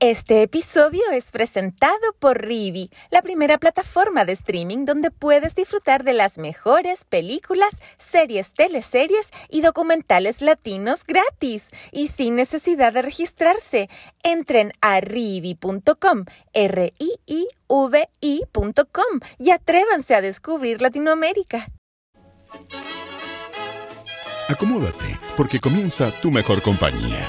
Este episodio es presentado por Rivi, la primera plataforma de streaming donde puedes disfrutar de las mejores películas, series, teleseries y documentales latinos gratis y sin necesidad de registrarse. Entren a rivi.com, r i i v i.com y atrévanse a descubrir Latinoamérica. Acomódate, porque comienza tu mejor compañía.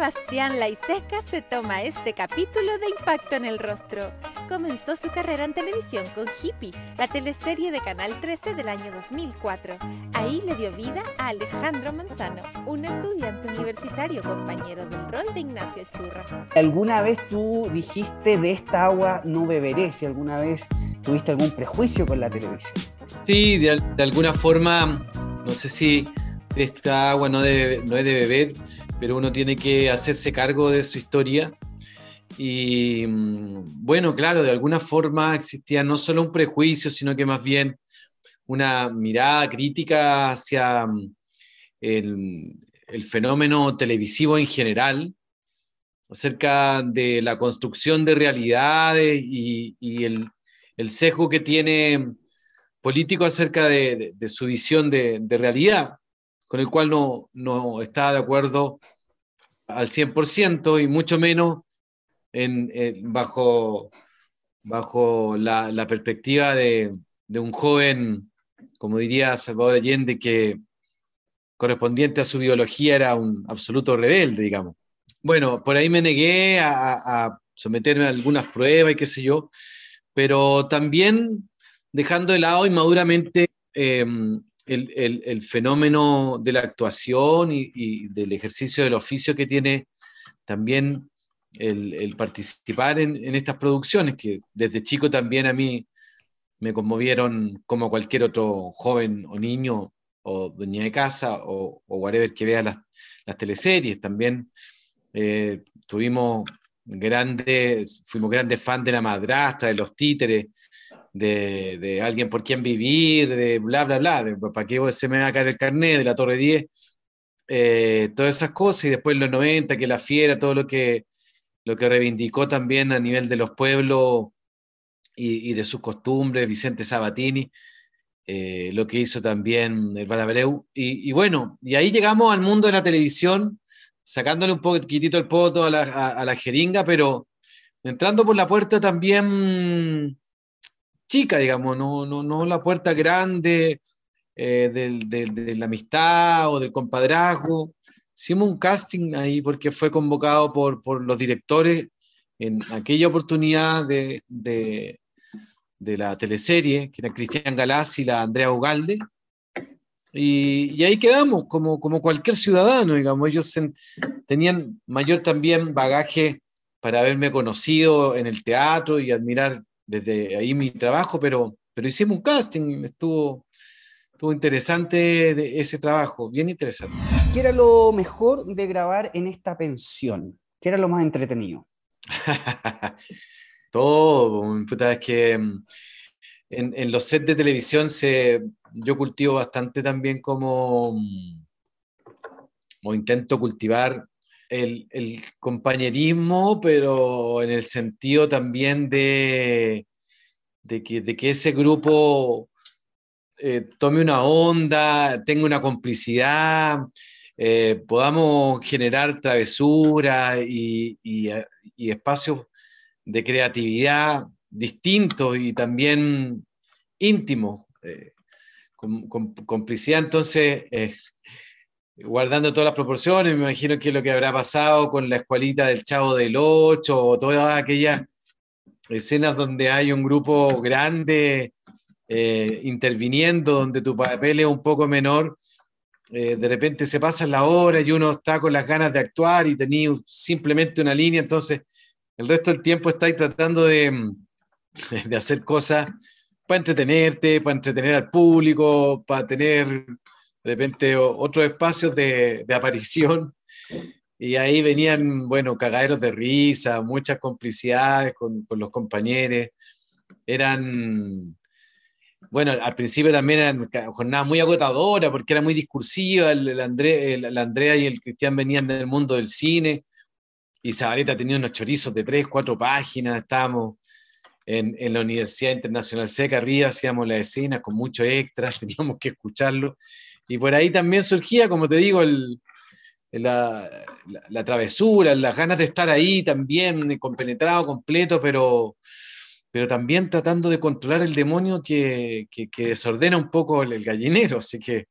Sebastián Laiseca se toma este capítulo de Impacto en el Rostro. Comenzó su carrera en televisión con Hippie, la teleserie de Canal 13 del año 2004. Ahí le dio vida a Alejandro Manzano, un estudiante universitario compañero del rol de Ignacio Churra. ¿Alguna vez tú dijiste de esta agua no beberé? Si alguna vez tuviste algún prejuicio con la televisión. Sí, de, alguna forma, no sé si esta agua no, no es de beber, pero uno tiene que hacerse cargo de su historia. Y mm, bueno, claro, de alguna forma existía no solo un prejuicio, sino que más bien una mirada crítica hacia mm, el, fenómeno televisivo en general, acerca de la construcción de realidades y, el, el sesgo que tiene político acerca de, su visión de, realidad, con el cual no, no, está de acuerdo al 100% y mucho menos en, bajo, bajo la, perspectiva de, un joven, como diría Salvador Allende, que correspondiente a su biología era un absoluto rebelde, digamos. Bueno, por ahí me negué a, a someterme a algunas pruebas y qué sé yo, pero también dejando de lado inmaduramente em, el, fenómeno de la actuación y, del ejercicio del oficio que tiene también el, participar en, estas producciones, que desde chico también a mí me conmovieron como cualquier otro joven o niño o dueña de casa o, o whatever que vea las, teleseries. También eh, tuvimos grandes, fuimos grandes fans de la madrastra, de los títeres, de, alguien por quien vivir, de bla, bla, bla, de para qué se me va a caer el carnet, de la Torre 10, eh, todas esas cosas, y después los 90, que la fiera, todo lo que, lo que reivindicó también a nivel de los pueblos y, de sus costumbres, Vicente Sabatini, eh, lo que hizo también el Balabreu, y, y bueno, y ahí llegamos al mundo de la televisión, sacándole un poquitito el poto a la, jeringa, pero entrando por la puerta también chica, digamos, no, no, no la puerta grande eh, de la amistad o del compadrazgo. Hicimos un casting ahí porque fue convocado por, por los directores en aquella oportunidad de, de, la teleserie, que era Cristian Galás y la Andrea Ugalde, y, ahí quedamos, como, como cualquier ciudadano, digamos. Ellos tenían mayor también bagaje para haberme conocido en el teatro y admirar desde ahí mi trabajo, pero, pero hicimos un casting, estuvo, estuvo interesante ese trabajo, bien interesante. ¿Qué era lo mejor de grabar en esta pensión? ¿Qué era lo más entretenido? Todo, es que mm, en, los sets de televisión se, yo cultivo bastante también como, o intento cultivar el, compañerismo, pero en el sentido también de, de, que, ese grupo eh, tome una onda, tenga una complicidad, eh, podamos generar travesuras y, y espacios de creatividad distintos y también íntimos, eh, con, complicidad. Entonces, eh, guardando todas las proporciones, me imagino que es lo que habrá pasado con la escuelita del Chavo del Ocho o todas aquellas escenas donde hay un grupo grande eh, interviniendo, donde tu papel es un poco menor eh, de repente se pasa la hora y uno está con las ganas de actuar y tenía simplemente una línea, entonces el resto del tiempo estáis tratando de, de hacer cosas para entretenerte, para entretener al público, para tener de repente otros espacios de, de aparición. Y ahí venían, bueno, cagaderos de risa, muchas complicidades con, con los compañeros. Eran, bueno, al principio también eran jornadas muy agotadoras porque era muy discursiva. El, Andrea y el Cristian venían del mundo del cine y Zabaleta tenía unos chorizos de tres, cuatro páginas. Estábamos en, en, la Universidad Internacional Seca, arriba hacíamos la escena con muchos extras, teníamos que escucharlo. Y por ahí también surgía, como te digo, el, la, la, travesura, las ganas de estar ahí también, compenetrado, completo, pero pero también tratando de controlar el demonio que, que, que desordena un poco el, gallinero. Así que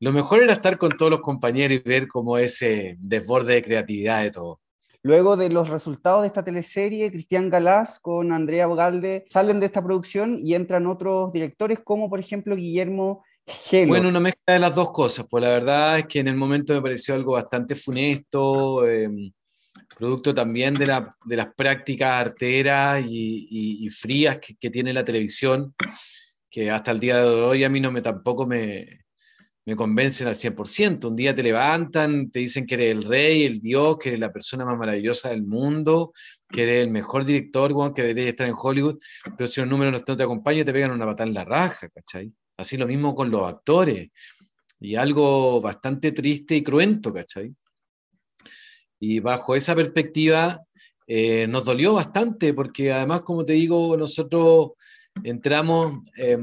lo mejor era estar con todos los compañeros y ver cómo ese desborde de creatividad de todo. Luego de los resultados de esta teleserie, Cristian Galás con Andrea Bogalde salen de esta producción y entran otros directores como por ejemplo Guillermo Gelo. Bueno, una mezcla de las dos cosas, pues la verdad es que en el momento me pareció algo bastante funesto, eh, producto también de, la, de, las prácticas arteras y, y, y frías que, que, tiene la televisión, que hasta el día de hoy a mí no me tampoco me, me convencen al 100%. Un día te levantan, te dicen que eres el rey, el dios, que eres la persona más maravillosa del mundo, que eres el mejor director, que deberías estar en Hollywood, pero si los números no te acompañan, te pegan una patada en la raja, ¿cachai? Así lo mismo con los actores. Y algo bastante triste y cruento, ¿cachai? Y bajo esa perspectiva eh, nos dolió bastante, porque además, como te digo, nosotros entramos eh,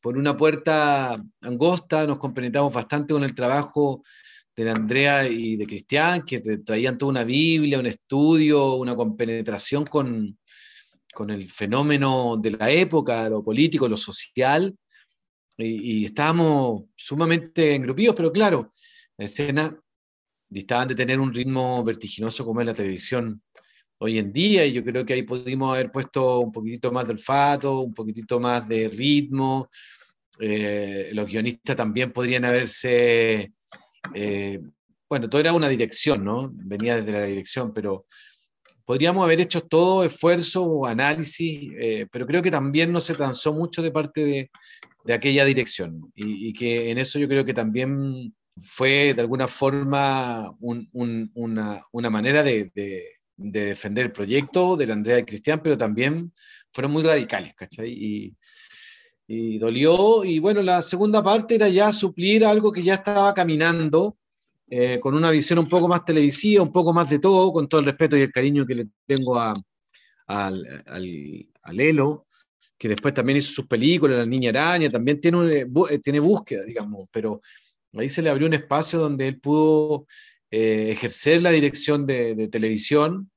por una puerta angosta, nos compenetramos bastante con el trabajo de Andrea y de Cristian, que traían toda una Biblia, un estudio, una compenetración con, con el fenómeno de la época, lo político, lo social, y, y estábamos sumamente engrupidos, pero claro, la escena distaban de tener un ritmo vertiginoso como es la televisión hoy en día, y yo creo que ahí pudimos haber puesto un poquitito más de olfato, un poquitito más de ritmo. Eh, los guionistas también podrían haberse, eh, bueno, todo era una dirección, ¿no? Venía desde la dirección, pero podríamos haber hecho todo esfuerzo o análisis, eh, pero creo que también no se transó mucho de parte de, de aquella dirección, y, y, que en eso yo creo que también fue de alguna forma un, un, una, una, manera de, de, de, defender el proyecto de Andrea y Cristian, pero también fueron muy radicales, ¿cachai? Y, y, dolió. Y bueno, la segunda parte era ya suplir algo que ya estaba caminando, eh, con una visión un poco más televisiva, un poco más de todo, con todo el respeto y el cariño que le tengo a, a al, al, Elo, que después también hizo sus películas, La Niña Araña, también tiene, tiene búsqueda, digamos, pero Ahí se le abrió un espacio donde él pudo eh, ejercer la dirección de, de televisión.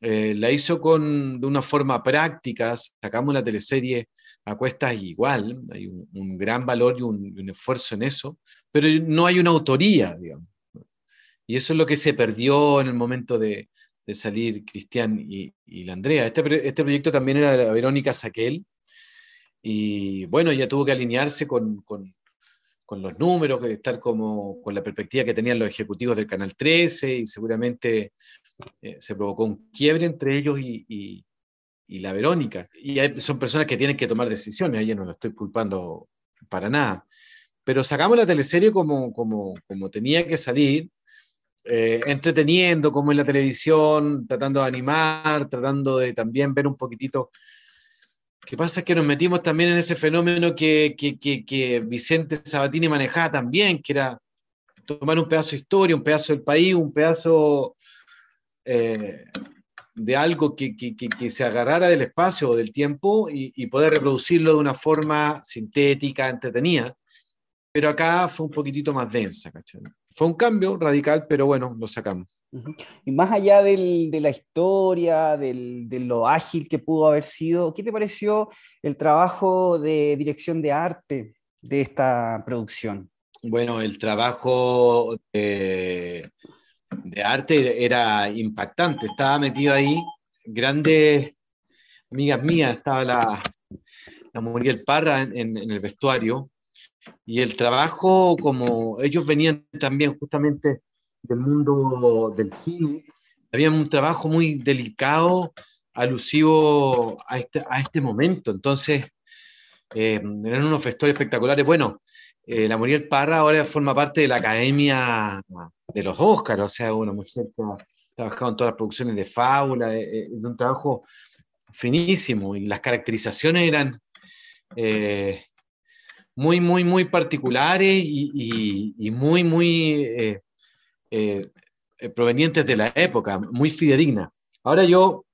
Eh, la hizo con, de una forma práctica, sacamos la teleserie a cuestas igual, hay un, un gran valor y un, un, esfuerzo en eso, pero no hay una autoría, digamos. Y eso es lo que se perdió en el momento de, de salir Cristian y, la Andrea. Este, este proyecto también era de la Verónica Saquel, y bueno, ella tuvo que alinearse con, con, con los números, estar como con la perspectiva que tenían los ejecutivos del Canal 13 y seguramente eh, se provocó un quiebre entre ellos y, y, y la Verónica. Y hay, son personas que tienen que tomar decisiones, a ella no la estoy culpando para nada. Pero sacamos la teleserie como, como, como tenía que salir, eh, entreteniendo como en la televisión, tratando de animar, tratando de también ver un poquitito que pasa es que nos metimos también en ese fenómeno que, que, que, que, Vicente Sabatini manejaba también, que era tomar un pedazo de historia, un pedazo del país, un pedazo eh, de algo que, se agarrara del espacio o del tiempo y, poder reproducirlo de una forma sintética, entretenida. Pero acá fue un poquitito más densa, ¿cachai? Fue un cambio radical, pero bueno, lo sacamos. Y más allá del, de la historia, del, de lo ágil que pudo haber sido, ¿qué te pareció el trabajo de dirección de arte de esta producción? Bueno, el trabajo de, de arte era impactante. Estaba metido ahí grandes amigas mías, estaba la, la Muriel Parra en, en, en el vestuario, y el trabajo, como ellos venían también justamente del mundo del cine, había un trabajo muy delicado, alusivo a este, a este momento. Entonces, eh, eran unos festores espectaculares. Bueno, eh, la Muriel Parra ahora forma parte de la Academia de los Óscaros, o sea, una mujer que ha trabajado en todas las producciones de Fábula, eh, es un trabajo finísimo y las caracterizaciones eran muy, muy, muy particulares y, muy, muy provenientes de la época, muy fidedignas. Ahora yo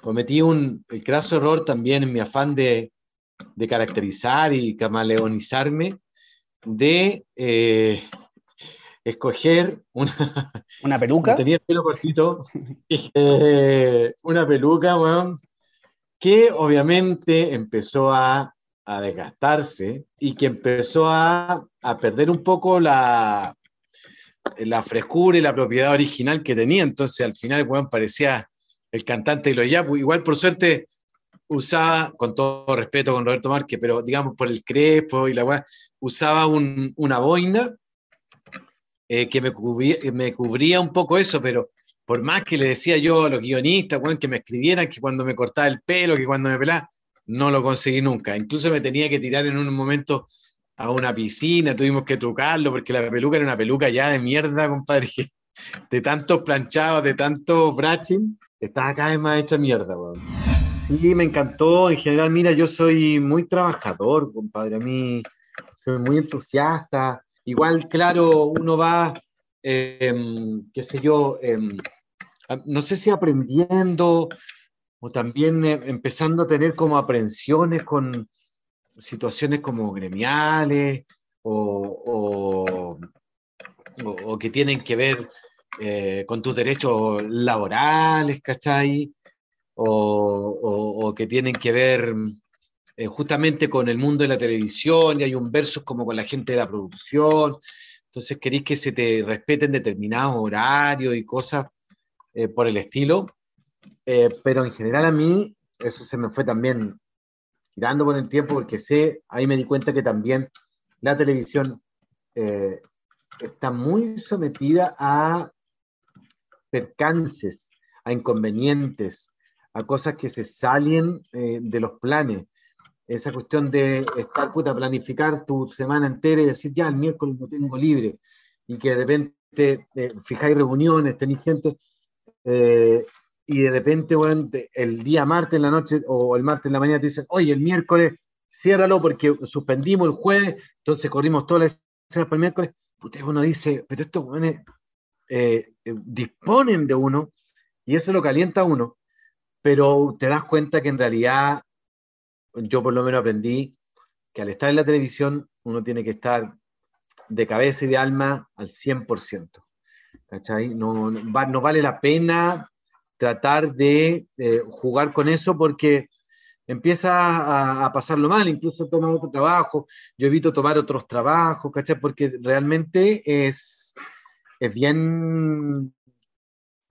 cometí un el craso error también en mi afán de, de caracterizar y camaleonizarme, de eh, escoger una, una peluca. Tenía el pelo cortito, eh, una peluca, bueno, que obviamente empezó a, a desgastarse y que empezó a, a, perder un poco la, la frescura y la propiedad original que tenía. Entonces al final, bueno, parecía el cantante de los Yapu. Igual por suerte usaba, con todo respeto con Roberto Márquez, pero digamos por el crespo y la usaba una boina eh, que me cubría, un poco eso, pero por más que le decía yo a los guionistas, que me escribieran que cuando me cortaba el pelo, que cuando me pelaba, no lo conseguí nunca. Incluso me tenía que tirar en un momento a una piscina, tuvimos que trucarlo porque la peluca era una peluca ya de mierda, compadre, de tantos planchados, de tanto braching, estaba cada vez más hecha mierda, weón. Sí, me encantó. En general, mira, yo soy muy trabajador, compadre. A mí soy muy entusiasta. Igual, claro, uno va, em, qué sé yo, em, no sé si aprendiendo o también em, empezando a tener como aprensiones con situaciones como gremiales o, o que tienen que ver eh, con tus derechos laborales, ¿cachai? o, que tienen que ver eh, justamente con el mundo de la televisión y hay un versus como con la gente de la producción. Entonces queréis que se te respeten determinados horarios y cosas eh, por el estilo. Eh, pero en general a mí eso se me fue también girando con el tiempo porque sé, ahí me di cuenta que también la televisión está muy sometida a percances, a inconvenientes, a cosas que se salen eh, de los planes. Esa cuestión de estar, puta, planificar tu semana entera y decir, ya, el miércoles no tengo libre, y que de repente eh, fijáis reuniones, tenéis gente, eh, y de repente, bueno, el día martes en la noche o el martes en la mañana te dicen, oye, el miércoles, ciérralo porque suspendimos el jueves, entonces corrimos todas las semanas para el miércoles. Usted uno dice, pero estos jóvenes disponen de uno y eso lo calienta a uno pero te das cuenta que en realidad yo por lo menos aprendí que al estar en la televisión uno tiene que estar de cabeza y de alma al 100%. ¿Cachai? No, no, vale la pena tratar de eh, jugar con eso porque empieza a, pasarlo mal, incluso tomar otro trabajo, yo evito tomar otros trabajos, ¿cachai? Porque realmente es, es bien,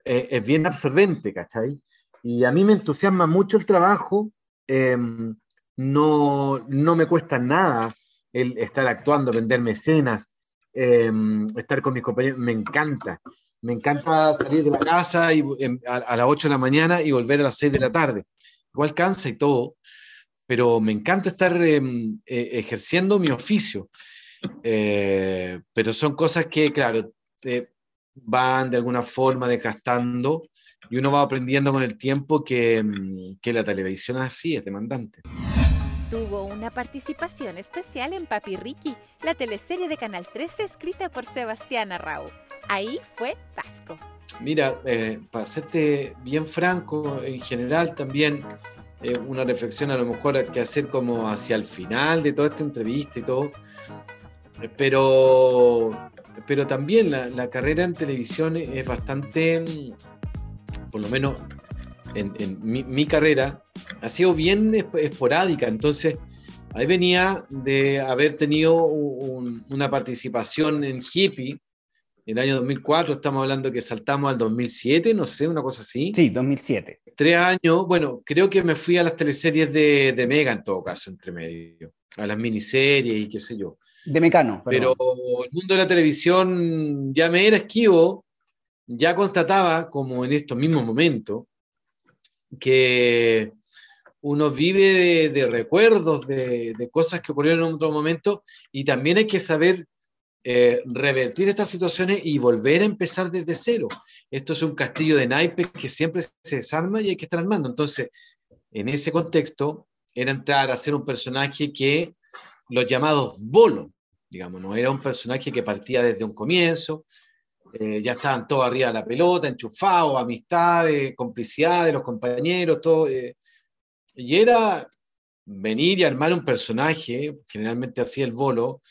eh, es bien absorbente, ¿cachai? Y a mí me entusiasma mucho el trabajo, em, no, no, me cuesta nada el estar actuando, venderme escenas, em, estar con mis compañeros, me encanta. Me encanta salir de la casa y, em, a, las 8 de la mañana y volver a las 6 de la tarde. Igual cansa y todo, pero me encanta estar e, ejerciendo mi oficio. Eh, pero son cosas que, claro, van de alguna forma desgastando y uno va aprendiendo con el tiempo que, mm, que la televisión así, es demandante. Tuvo una participación especial en Papi Ricky, la teleserie de Canal 13 escrita por Sebastián Arrau. Ahí fue Vasco. Mira, eh, para serte bien franco, en general también eh, una reflexión a lo mejor que hacer como hacia el final de toda esta entrevista y todo, eh, pero, pero también la, carrera en televisión es bastante mm, por lo menos en, mi, carrera, ha sido bien esporádica. Entonces, ahí venía de haber tenido una participación en Hippie el año 2004, estamos hablando que saltamos al 2007, no sé, una cosa así. Sí, 2007. Tres años, bueno, creo que me fui a las teleseries de, de Mega en todo caso, entre medio. a las miniseries y qué sé yo. De Mecano. Pero el mundo de la televisión ya me era esquivo, ya constataba, como en estos mismos momentos, que uno vive de, recuerdos, de, cosas que ocurrieron en otro momento, y también hay que saber eh, revertir estas situaciones y volver a empezar desde cero. Esto es un castillo de naipes que siempre se desarma y hay que estar armando. Entonces, en ese contexto, era entrar a ser un personaje que los llamados bolos, digamos, no era un personaje que partía desde un comienzo, eh, ya estaban todos arriba de la pelota, enchufados, amistades, complicidades de los compañeros, todo. Eh, y era venir y armar un personaje, generalmente así el bolo,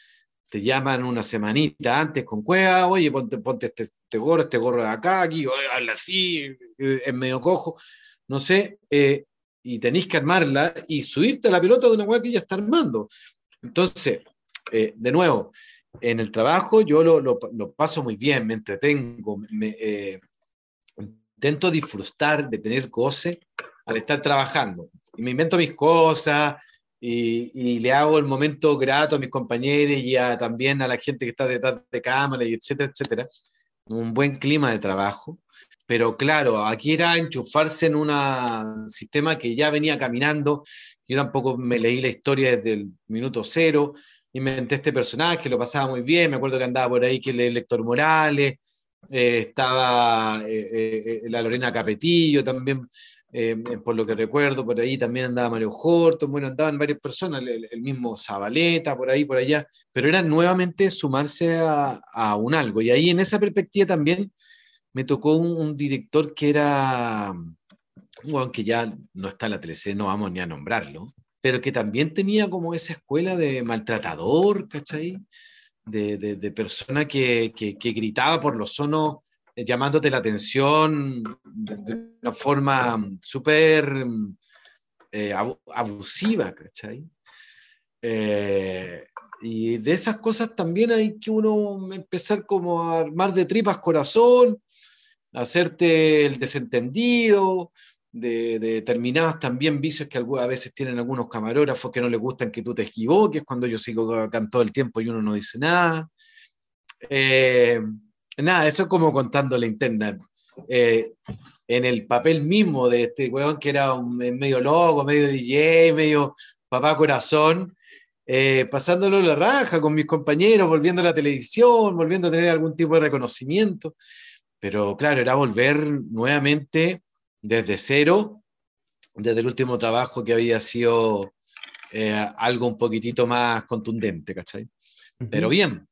te llaman una semanita antes con cueva, oye, ponte, ponte este, este, gorro, este gorro de acá, aquí, habla así, es eh, medio cojo, no sé, eh, y tenéis que armarla y subirte a la pelota de una hueá que ya está armando. Entonces, eh, de nuevo, en el trabajo yo lo, lo, paso muy bien, me entretengo, me, intento disfrutar de tener goce al estar trabajando. Y me invento mis cosas, y, le hago el momento grato a mis compañeros y también a la gente que está detrás de cámara, y etcétera, etcétera. Un buen clima de trabajo. Pero claro, aquí era enchufarse en un sistema que ya venía caminando. Yo tampoco me leí la historia desde el minuto cero. Inventé este personaje, lo pasaba muy bien. Me acuerdo que andaba por ahí que el lector Morales, eh, estaba eh, eh, la Lorena Capetillo también eh, por lo que recuerdo, por ahí también andaba Mario Horton, bueno, andaban varias personas, el, mismo Zabaleta, por ahí, por allá, pero era nuevamente sumarse a, un algo. Y ahí en esa perspectiva también me tocó un, director que era, bueno, que ya no está en la TLC, no vamos ni a nombrarlo, pero que también tenía como esa escuela de maltratador, ¿cachai? De, de, persona que, que, que, gritaba por los sonos eh, llamándote la atención de, una forma súper eh, abusiva, ¿cachai? Eh, y de esas cosas también hay que uno empezar como a armar de tripas corazón, hacerte el desentendido, de, determinadas también vicios que a veces tienen algunos camarógrafos que no les gustan que tú te equivoques cuando yo sigo acá todo el tiempo y uno no dice nada. Nada, eso es como contando la interna. Eh, en el papel mismo de este weón que era un, medio loco, medio DJ, medio papá corazón, eh, pasándolo la raja con mis compañeros, volviendo a la televisión, volviendo a tener algún tipo de reconocimiento. Pero claro, era volver nuevamente desde cero, desde el último trabajo que había sido eh, algo un poquitito más contundente, ¿cachai? Pero bien,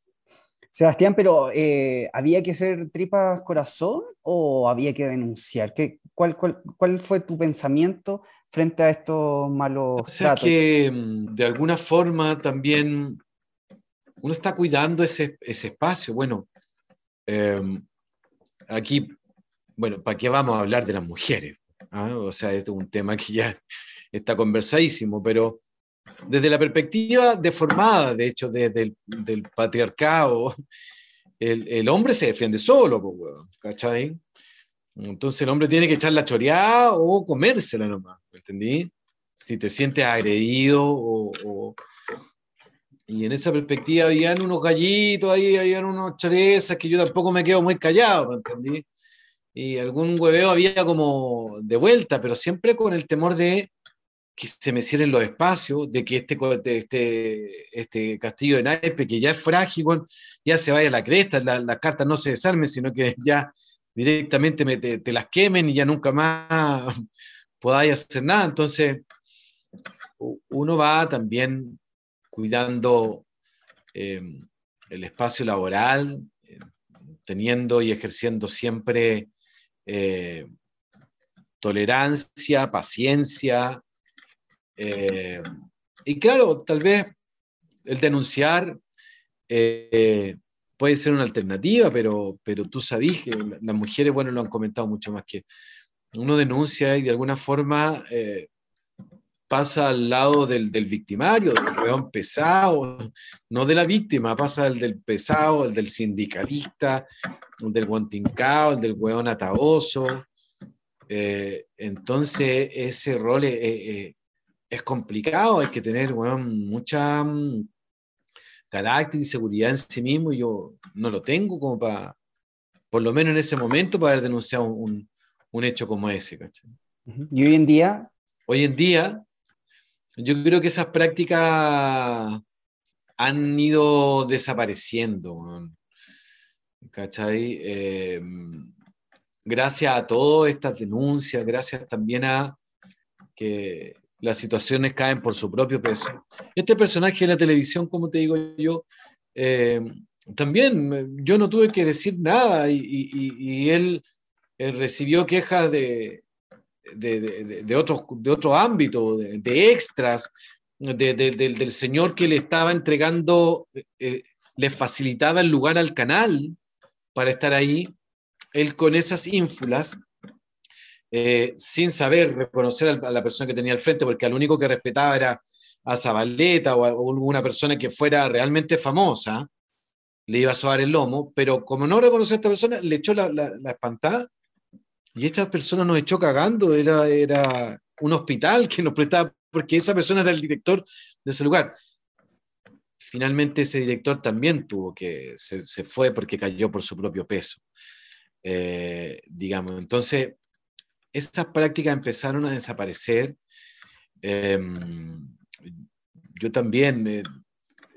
Sebastián, pero eh, ¿había que ser tripas corazón o había que denunciar? ¿Qué, cuál, cuál, fue tu pensamiento frente a estos malos o sea, que mm, de alguna forma también uno está cuidando ese, ese espacio. Bueno, em, aquí, bueno, ¿para qué vamos a hablar de las mujeres? ¿Ah? O sea, este es un tema que ya está conversadísimo, pero desde la perspectiva deformada, de hecho, desde del patriarcado, el, el, hombre se defiende solo, ¿cachai? Entonces el hombre tiene que echar la choreada o comérsela nomás, ¿entendí? Si te sientes agredido o, Y en esa perspectiva habían unos gallitos ahí, habían unos chorezas que yo tampoco me quedo muy callado, ¿entendí? Y algún hueveo había como de vuelta, pero siempre con el temor de que se me cierren los espacios, de que este, este, este castillo de naipe, que ya es frágil, ya se vaya a la cresta, las cartas no se desarmen, sino que ya directamente te, las quemen y ya nunca más podáis hacer nada. Entonces, uno va también cuidando em, el espacio laboral, teniendo y ejerciendo siempre eh, tolerancia, paciencia, eh, y claro, tal vez el denunciar eh, puede ser una alternativa, pero, pero tú sabes que las mujeres, bueno, lo han comentado mucho más que uno denuncia y de alguna forma eh, pasa al lado del, del, victimario, del weón pesado, no de la víctima, pasa al del pesado, el del sindicalista, el del guantincao, el del weón ataoso. entonces, ese rol es es complicado, hay que tener mucha mm, carácter y seguridad en sí mismo, y yo no lo tengo como para, por lo menos en ese momento, para haber denunciado un, un hecho como ese. Y hoy en día... Hoy en día, yo creo que esas prácticas han ido desapareciendo. ¿Cachai? Eh, gracias a todas estas denuncias, gracias también a que las situaciones caen por su propio peso. Este personaje de la televisión, como te digo yo, eh, también yo no tuve que decir nada y, él, recibió quejas de, de, de, de otro ámbito, de, extras, del señor que le estaba entregando, eh, le facilitaba el lugar al canal para estar ahí, él con esas ínfulas, eh, sin saber reconocer a la persona que tenía al frente, porque al único que respetaba era a Zabaleta o a una persona que fuera realmente famosa, le iba a sobar el lomo, pero como no reconoció a esta persona, le echó la, la, espantada y esta persona nos echó cagando, era, era un hospital que nos prestaba, porque esa persona era el director de ese lugar. Finalmente ese director también tuvo que, se, se fue porque cayó por su propio peso, eh, digamos. Entonces, estas prácticas empezaron a desaparecer. Em, yo también, eh,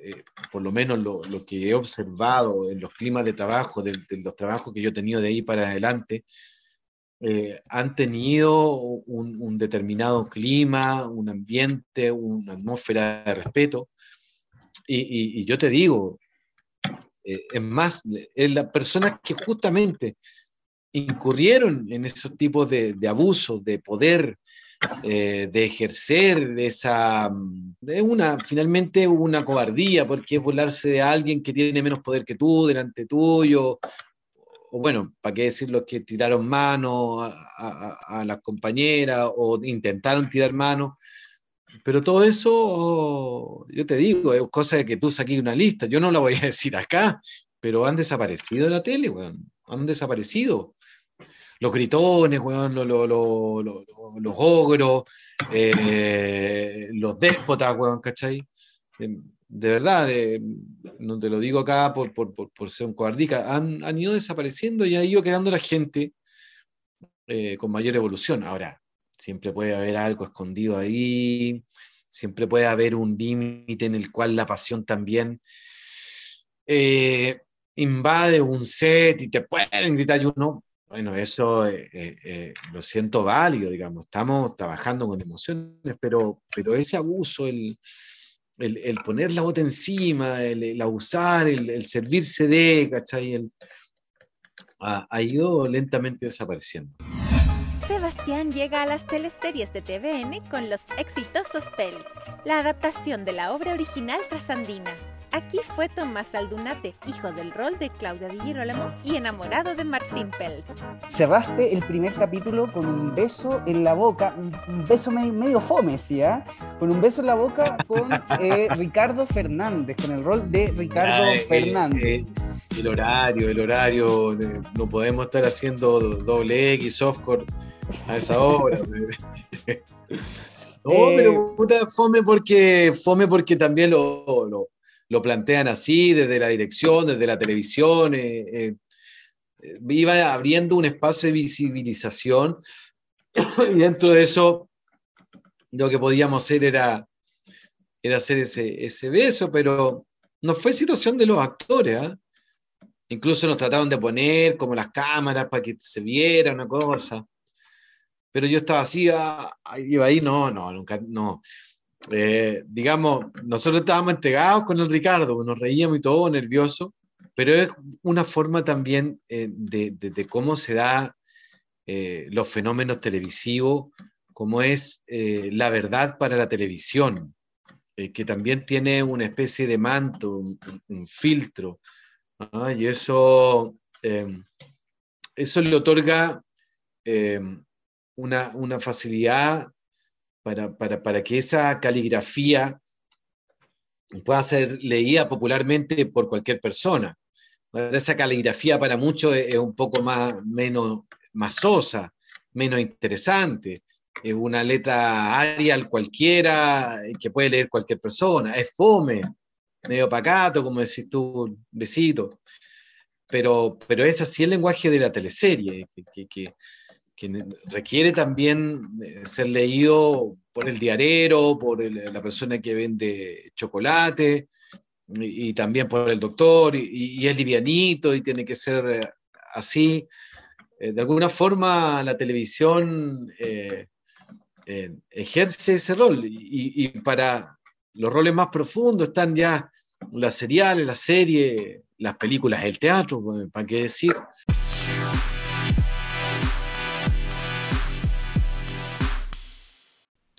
eh, por lo menos lo, que he observado en los climas de trabajo, de, los trabajos que yo he tenido de ahí para adelante, eh, han tenido un, determinado clima, un ambiente, una atmósfera de respeto. Y, yo te digo, es más, las personas que justamente incurrieron en esos tipos de, de abusos, de poder, eh, de ejercer esa, es una, finalmente una cobardía, porque es burlarse de alguien que tiene menos poder que tú, delante tuyo, o bueno, ¿para qué decir los que tiraron mano a, a, las compañeras o intentaron tirar mano? Pero todo eso, yo te digo, es cosa de que tú saques una lista. Yo no la voy a decir acá, pero han desaparecido de la tele, han desaparecido los gritones, los ogros, eh, los déspotas, ¿cachai? Eh, de verdad, eh, no te lo digo acá por, ser un cobardica, han, han, ido desapareciendo y ha ido quedando la gente con mayor evolución. Ahora, siempre puede haber algo escondido ahí, siempre puede haber un límite en el cual la pasión también invade un set y te pueden gritar y uno bueno, eso eh, eh, eh, lo siento válido, digamos, estamos trabajando con emociones, pero, pero ese abuso, el, poner la bota encima, el, abusar, el, servirse de, ¿cachai? Ha, ha, ido lentamente desapareciendo. Sebastián llega a las teleseries de TVN con los exitosos Pels, la adaptación de la obra original trasandina. Aquí fue Tomás Aldunate, hijo del rol de Claudia Di Girolamo y enamorado de Martín Pels. Cerraste el primer capítulo con un beso en la boca, un beso medio, fome, ¿sí? Ah? Con un beso en la boca con eh, Ricardo Fernández, con el rol de Ricardo ah, Fernández. el horario, el horario, no podemos estar haciendo doble X, softcore a esa hora. no, pero eh, puta, fome porque, fome porque también lo lo plantean así, desde la dirección, desde la televisión, eh, eh, iba abriendo un espacio de visibilización y dentro de eso lo que podíamos hacer era, era hacer ese, ese beso, pero no fue situación de los actores. ¿ah? Incluso nos trataron de poner como las cámaras para que se viera una cosa. Pero yo estaba así, ah, iba ahí, no, no, nunca, no. Eh, digamos, nosotros estábamos entregados con el Ricardo, nos reíamos y todo, nervioso, pero es una forma también eh, de, cómo se da eh, los fenómenos televisivos, como es la verdad para la televisión, que también tiene una especie de manto, un, filtro, y eso, eso le otorga una, una facilidad para, que esa caligrafía pueda ser leída popularmente por cualquier persona. Esa caligrafía para muchos es un poco más, menos, más sosa, menos interesante, una letra Arial cualquiera que puede leer cualquier persona, es fome, medio pacato, como decís tú, besito. Pero, pero es así el lenguaje de la teleserie, requiere también ser leído por el diarero, por la persona que vende chocolate, y, también por el doctor, y, es livianito y tiene que ser eh, así. Eh, de alguna forma la televisión eh, ejerce ese rol y, para los roles más profundos están ya las seriales, las series, las películas, el teatro, ¿para qué decir?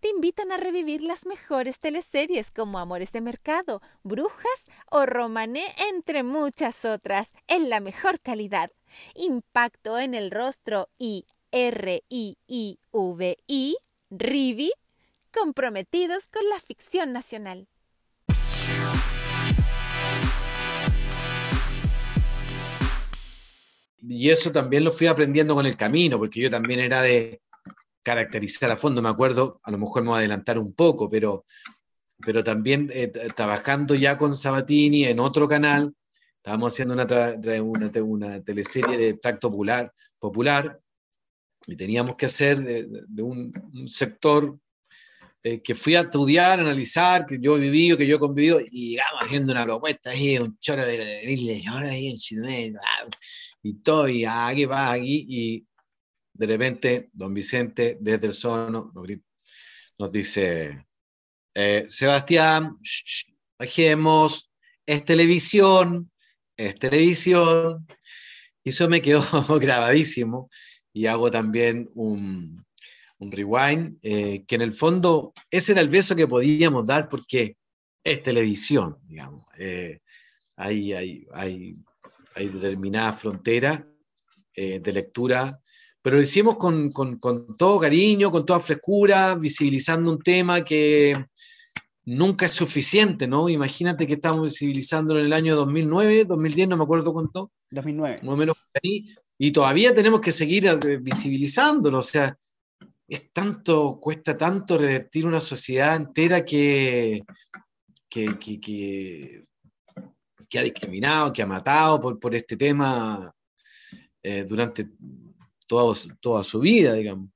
te invitan a revivir las mejores teleseries como Amores de Mercado, Brujas o Romané, entre muchas otras, en la mejor calidad. Impacto en el rostro y R-I-I-V-I, Rivi, comprometidos con la ficción nacional. Y eso también lo fui aprendiendo con el camino, porque yo también era de, caracterizar a fondo. Me acuerdo, a lo mejor me voy a adelantar un poco, pero, pero también eh, trabajando ya con Sabatini en otro canal, estábamos haciendo una, una, una teleserie de tacto popular, popular y teníamos que hacer de, un, sector eh, que fui a estudiar, analizar, que yo he vivido, que yo he convivido, y llegamos haciendo una propuesta ahí, un choro de, de, ahí en y todo, y aquí va, aquí, y de repente, don Vicente, desde el sono, nos dice, eh, Sebastián, bajemos, es televisión, es televisión. Y eso me quedó grabadísimo. Y hago también un, rewind, eh, que en el fondo ese era el beso que podíamos dar porque es televisión, digamos. Eh, hay, hay, hay, hay determinada frontera de lectura pero lo hicimos con, con, con, todo cariño, con toda frescura, visibilizando un tema que nunca es suficiente, ¿no? Imagínate que estamos visibilizándolo en el año 2009, 2010, no me acuerdo cuánto. 2009. Más o menos ahí, y todavía tenemos que seguir eh, visibilizándolo, o sea, es tanto, cuesta tanto revertir una sociedad entera que, que, que, que, que ha discriminado, que ha matado por, por este tema eh, durante toda, su vida, digamos.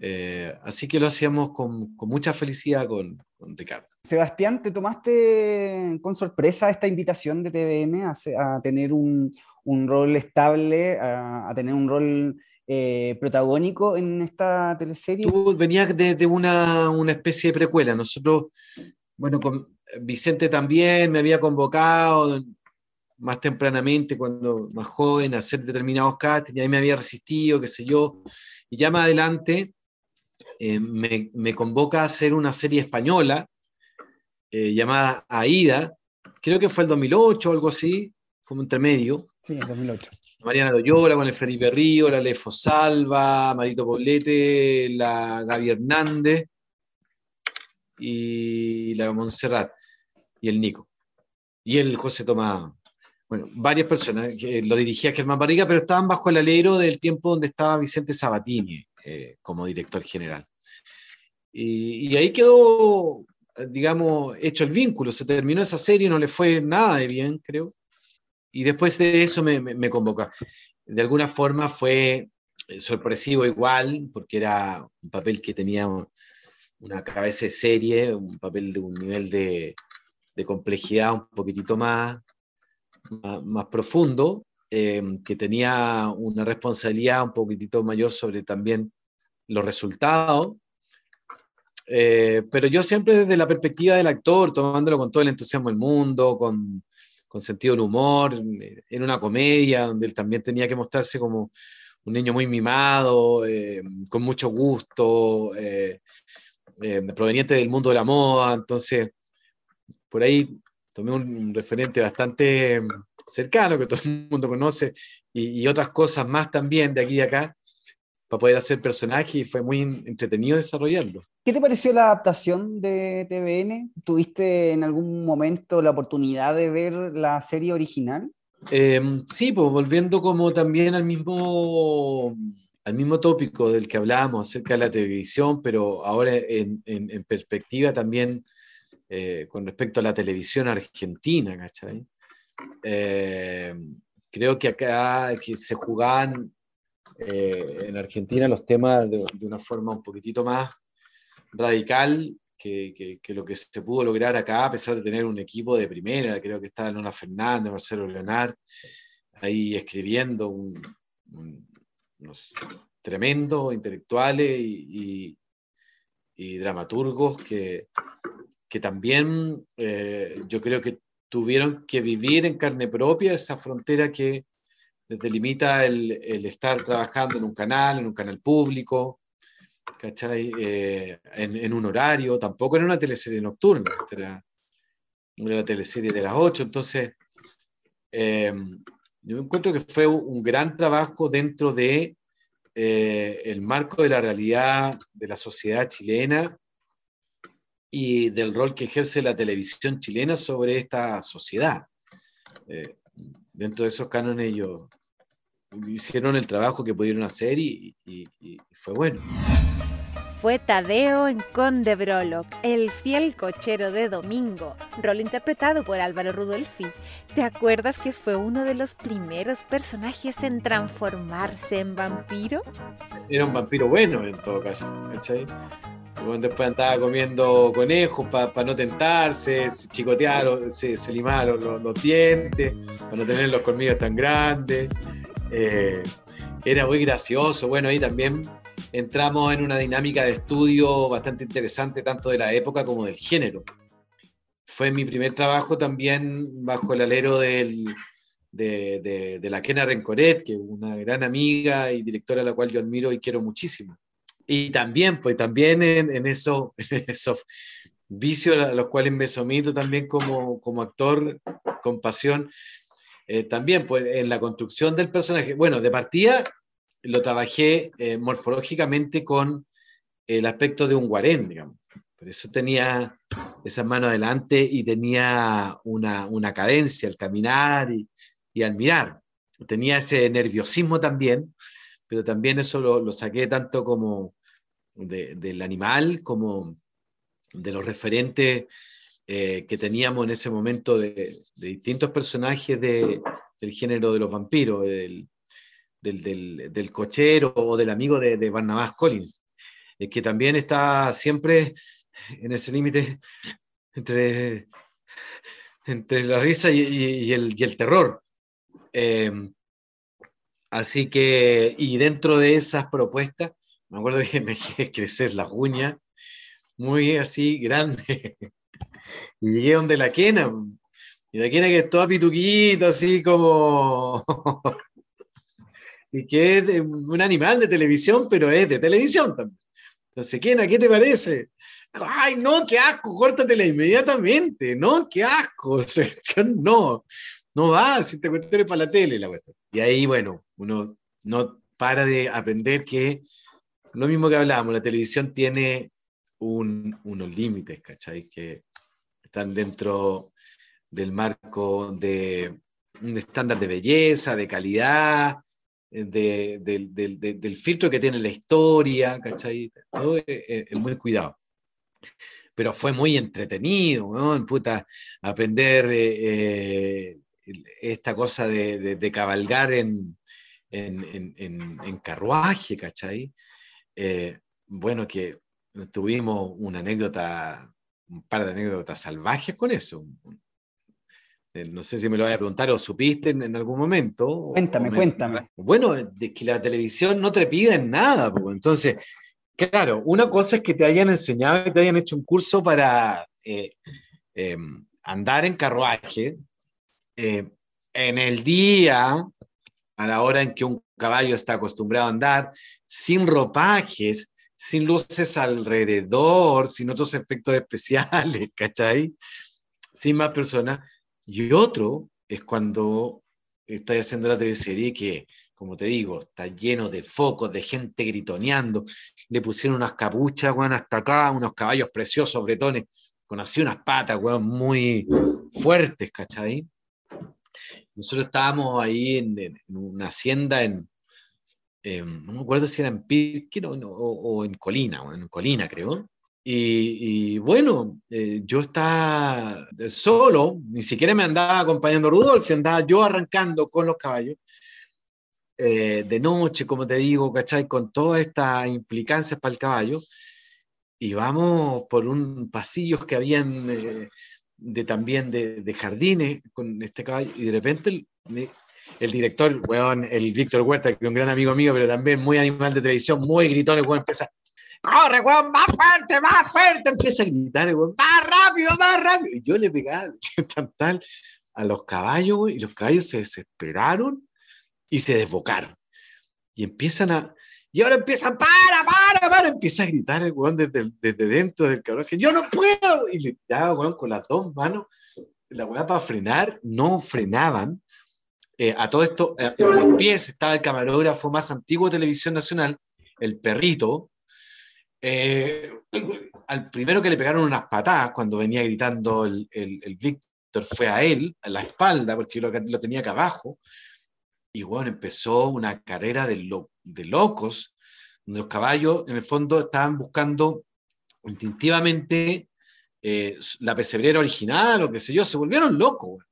Eh, así que lo hacíamos con, mucha felicidad con, Ricardo. Sebastián, ¿te tomaste con sorpresa esta invitación de TVN a, tener un, rol estable, a, tener un rol eh, protagónico en esta teleserie? Tú venías de, una, una, especie de precuela. Nosotros, bueno, con Vicente también me había convocado, más tempranamente, cuando más joven, a hacer determinados castings, y ahí me había resistido, qué sé yo, y ya más adelante eh, me, me, convoca a hacer una serie española eh, llamada Aida, creo que fue el 2008 o algo así, como intermedio. Sí, el 2008. Mariana Loyola con el Felipe Río, la Lefo Salva, Marito Poblete, la Gaby Hernández y la Montserrat y el Nico. Y el José Tomás bueno, varias personas, que lo dirigía Germán Barriga, pero estaban bajo el alero del tiempo donde estaba Vicente Sabatini eh, como director general. Y, ahí quedó, digamos, hecho el vínculo, se terminó esa serie, no le fue nada de bien, creo, y después de eso me, me, convocó. De alguna forma fue eh, sorpresivo igual, porque era un papel que tenía una cabeza de serie, un papel de un nivel de complejidad un poquitito más, más, profundo, eh, que tenía una responsabilidad un poquitito mayor sobre también los resultados. Eh, pero yo siempre desde la perspectiva del actor, tomándolo con todo el entusiasmo del mundo, con, con sentido del humor, en una comedia donde él también tenía que mostrarse como un niño muy mimado, eh, con mucho gusto, proveniente del mundo de la moda, entonces por ahí tomé un, referente bastante cercano que todo el mundo conoce y, otras cosas más también de aquí y acá para poder hacer personaje y fue muy entretenido desarrollarlo. ¿Qué te pareció la adaptación de TVN? ¿Tuviste en algún momento la oportunidad de ver la serie original? Em, sí, pues volviendo como también al mismo, al mismo tópico del que hablábamos acerca de la televisión, pero ahora en, en, perspectiva también eh, con respecto a la televisión argentina, ¿cachai? Em, creo que acá que se jugaban eh, en Argentina los temas de, de, una forma un poquitito más radical que, lo que se pudo lograr acá, a pesar de tener un equipo de primera, creo que estaba Luna Fernández, Marcelo Leonard, ahí escribiendo unos tremendos intelectuales y, dramaturgos que, que también eh, yo creo que tuvieron que vivir en carne propia esa frontera que delimita el, el estar trabajando en un canal, en un canal público, ¿cachai? Eh, en, un horario, tampoco era una teleserie nocturna, era una teleserie de las 8, entonces eh, yo encuentro que fue un gran trabajo dentro de eh, el marco de la realidad de la sociedad chilena y del rol que ejerce la televisión chilena sobre esta sociedad. dentro de esos cánones ellos hicieron el trabajo que pudieron hacer y fue bueno fue Tadeo en Conde Brolock, el fiel cochero de Domingo, rol interpretado por Álvaro Rudolfi. ¿Te acuerdas que fue uno de los primeros personajes en transformarse en vampiro? Era un vampiro bueno en todo caso, ¿cachai? Después andaba comiendo conejos para no tentarse, se chicotearon, se, limaron los, dientes, para no tener los colmillos tan grandes. Eh, era muy gracioso. Bueno, ahí también entramos en una dinámica de estudio bastante interesante, tanto de la época como del género. Fue mi primer trabajo también bajo el alero de, la Kena Rencoret, que es una gran amiga y directora a la cual yo admiro y quiero muchísimo. Y también, pues también en, en, eso, esos vicios a los cuales me somito también como, como actor con pasión, eh, también pues en la construcción del personaje. Bueno, de partida lo trabajé eh, morfológicamente con el aspecto de un guarén, digamos. Por eso tenía esa mano adelante y tenía una, una cadencia al caminar y, y, al mirar. Tenía ese nerviosismo también, pero también eso lo, lo saqué tanto como del animal como de los referentes eh, que teníamos en ese momento de, de distintos personajes de, del género de los vampiros, el, del, del, cochero o del amigo de, de Barnabas Collins, eh, que también está siempre en ese límite entre, entre la risa y, el, y el, terror. Eh, así que, y dentro de esas propuestas, me acuerdo que me dejé crecer las uñas, muy así, grande. y llegué donde la quena, y la quena que es toda pituquita, así como y que es un animal de televisión, pero es de televisión también. Entonces, ¿quién, ¿a qué te parece? Ay, no, qué asco, córtatela inmediatamente, no, qué asco, no, no va, si te cuento para la tele la cuestión. Y ahí, bueno, uno no para de aprender que lo mismo que hablábamos, la televisión tiene un, unos límites, ¿cachai? Que están dentro del marco de un estándar de belleza, de calidad, eh, del filtro que tiene la historia, ¿cachai? Todo es, muy cuidado. Pero fue muy entretenido, ¿no? Puta, aprender eh, eh, esta cosa de, cabalgar en, en, carruaje, ¿cachai? bueno, que tuvimos una anécdota, un par de anécdotas salvajes con eso, eh, no sé si me lo voy a preguntar o supiste en, algún momento. Cuéntame, cuéntame. Bueno, de que la televisión no te pide en nada. Entonces, claro, una cosa es que te hayan enseñado y te hayan hecho un curso para eh, em, andar en carruaje. Eh, en el día, a la hora en que un caballo está acostumbrado a andar, sin ropajes, sin luces alrededor, sin otros efectos especiales, ¿cachai? sin más personas. Y otro es cuando estás haciendo la teleserie que, como te digo, está lleno de focos, de gente gritoneando. Le pusieron unas capuchas, weón, hasta acá, unos caballos preciosos, bretones, con así unas patas, weón, muy fuertes, ¿cachai? Nosotros estábamos ahí en, una hacienda en, no me acuerdo si era en Pirque o, en Colina, o en Colina creo. Y, bueno, eh, yo estaba solo, ni siquiera me andaba acompañando Rudolf, andaba yo arrancando con los caballos. Eh, de noche, como te digo, ¿cachai? Con todas estas implicancias para el caballo. Y vamos por un pasillo que habían eh, de, también de, jardines con este caballo. Y de repente el, el director, weón, el Víctor Huerta, que es un gran amigo mío, pero también muy animal de televisión, muy gritón, el weón empieza corre, weón, más fuerte, más fuerte. Empieza a gritar, weón, más rápido, más rápido. Y yo le pegaba tal a los caballos, y los caballos se desesperaron y se desbocaron. Y empiezan a. Y ahora empiezan, para, para, para. Empieza a gritar el weón desde, desde dentro del cabrón, que yo no puedo. Y le daba, weón, con las dos manos, la weá para frenar, no frenaban. Eh, a todo esto, eh, en los pies estaba el camarógrafo más antiguo de Televisión Nacional, el perrito, eh, al primero que le pegaron unas patadas cuando venía gritando el, el, Víctor fue a él, a la espalda, porque lo, lo tenía acá abajo. Y bueno, empezó una carrera de, de locos, donde los caballos en el fondo estaban buscando instintivamente eh, la pesebrera original o qué sé yo, se volvieron locos.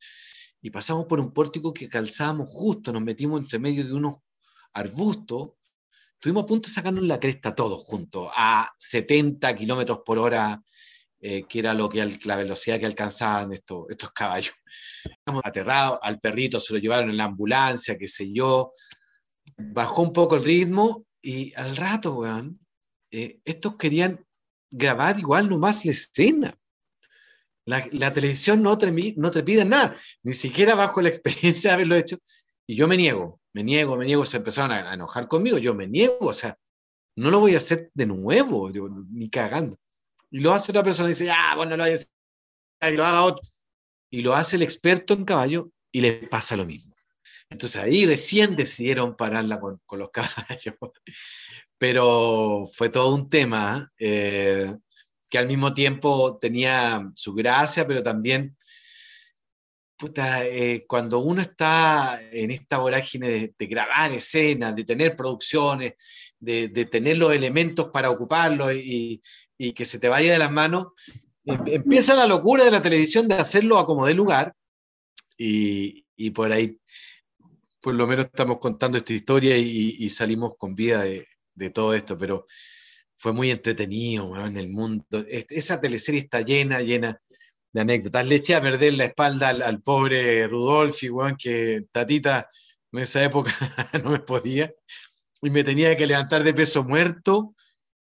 Y pasamos por un pórtico que calzábamos justo, nos metimos entre medio de unos arbustos Estuvimos a punto de sacarnos la cresta todos juntos, a 70 kilómetros por hora, eh, que era lo que, la velocidad que alcanzaban estos, caballos. Estamos aterrados, al perrito se lo llevaron en la ambulancia, qué sé yo. Bajó un poco el ritmo y al rato, weón, eh, estos querían grabar igual nomás la escena. La, televisión no te, no te pide nada, ni siquiera bajo la experiencia de haberlo hecho. Y yo me niego, me niego, me niego, se empezaron a, enojar conmigo, yo me niego, o sea, no lo voy a hacer de nuevo, ni cagando. Y lo hace una persona y dice, ah, bueno, lo voy a y lo haga otro. Y lo hace el experto en caballo y le pasa lo mismo. Entonces ahí recién decidieron pararla con, con los caballos. Pero fue todo un tema eh, que al mismo tiempo tenía su gracia, pero también puta, eh, cuando uno está en esta vorágine de, grabar escenas, de tener producciones, de, tener los elementos para ocuparlos y, que se te vaya de las manos, em, empieza la locura de la televisión de hacerlo a como de lugar y, por ahí por lo menos estamos contando esta historia y, salimos con vida de, todo esto, pero fue muy entretenido en el mundo. Esa teleserie está llena, llena de anécdotas. Le eché a perder la espalda al, pobre Rudolfi, weón, que tatita en esa época no me podía. Y me tenía que levantar de peso muerto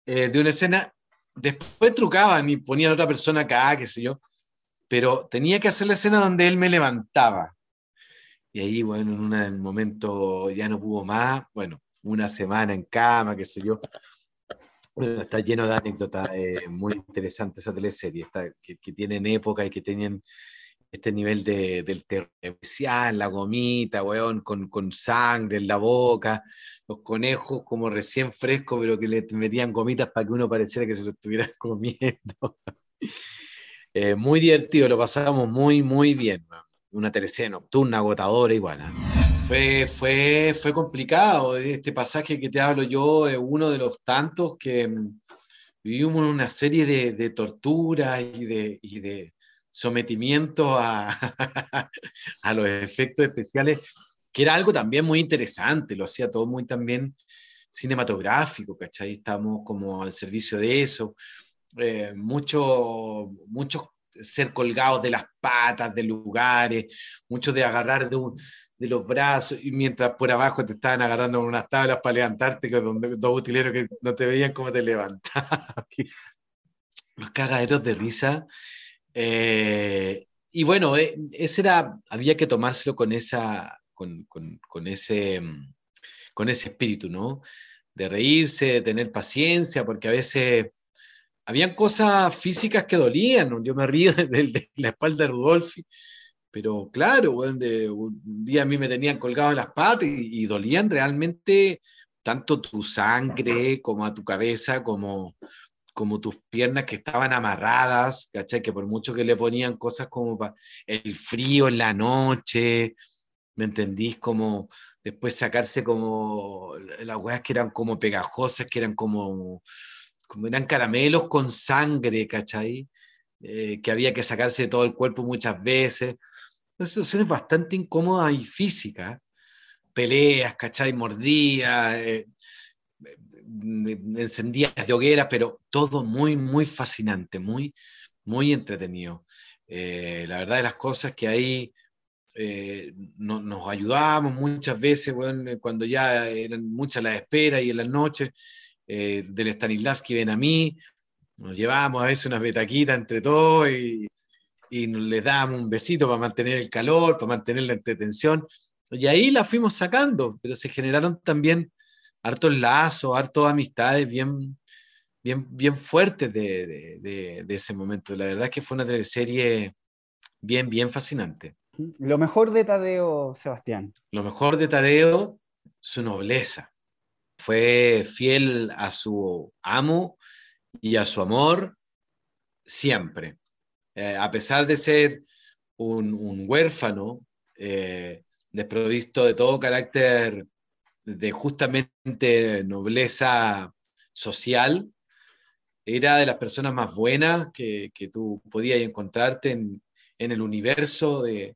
eh, de una escena. Después trucaban y ponían a otra persona acá, qué sé yo. Pero tenía que hacer la escena donde él me levantaba. Y ahí, bueno, en un momento ya no pudo más. Bueno, una semana en cama, qué sé yo está lleno de anécdotas eh, muy interesantes esa teleserie, que, tienen época y que tienen este nivel de, del terror la gomita, weón, con, con, sangre en la boca, los conejos como recién frescos, pero que le metían gomitas para que uno pareciera que se lo estuviera comiendo. Eh, muy divertido, lo pasamos muy, muy bien. Una teleserie nocturna, agotadora, igual. ¿eh? Fue, fue, fue complicado. Este pasaje que te hablo yo es uno de los tantos que mm, vivimos una serie de, de torturas y de, y de sometimiento a, a los efectos especiales, que era algo también muy interesante, lo hacía todo muy también cinematográfico, ¿cachai? Estamos como al servicio de eso. Eh, muchos ser colgados de las patas de lugares, muchos de agarrar de un, de los brazos, y mientras por abajo te estaban agarrando con unas tablas para levantarte, con dos utileros que no te veían cómo te levantabas. los cagaderos de risa. Eh, y bueno, eh, ese era, había que tomárselo con, esa, con, con, ese, con ese espíritu, ¿no? De reírse, de tener paciencia, porque a veces habían cosas físicas que dolían, yo me río de, la espalda de Rudolfi, pero claro, un día a mí me tenían colgado en las patas y, dolían realmente tanto tu sangre como a tu cabeza, como, como tus piernas que estaban amarradas, ¿cachai? Que por mucho que le ponían cosas como el frío en la noche, ¿me entendís? Como después sacarse como las huevas que eran como pegajosas, que eran como, como eran caramelos con sangre, ¿cachai? Eh, que había que sacarse de todo el cuerpo muchas veces. Una situaciones bastante incómodas y físicas. Peleas, ¿cachai? Mordidas, eh, encendidas de hogueras, pero todo muy, muy fascinante, muy, muy entretenido. Eh, la verdad de las cosas que ahí eh, nos ayudábamos muchas veces, bueno, cuando ya eran muchas las esperas y en las noches, eh, del Stanislavski ven a mí, nos llevábamos a veces unas betaquitas entre todos y, y les dábamos un besito para mantener el calor, para mantener la entretención. Y ahí la fuimos sacando, pero se generaron también hartos lazos, hartos amistades bien, bien, bien fuertes de, de, de, ese momento. La verdad es que fue una teleserie bien, bien fascinante. Lo mejor de Tadeo, Sebastián. Lo mejor de Tadeo, su nobleza. Fue fiel a su amo y a su amor siempre. Eh, a pesar de ser un, huérfano, eh, desprovisto de todo carácter de justamente nobleza social, era de las personas más buenas que, que tú podías encontrarte en, en el universo de,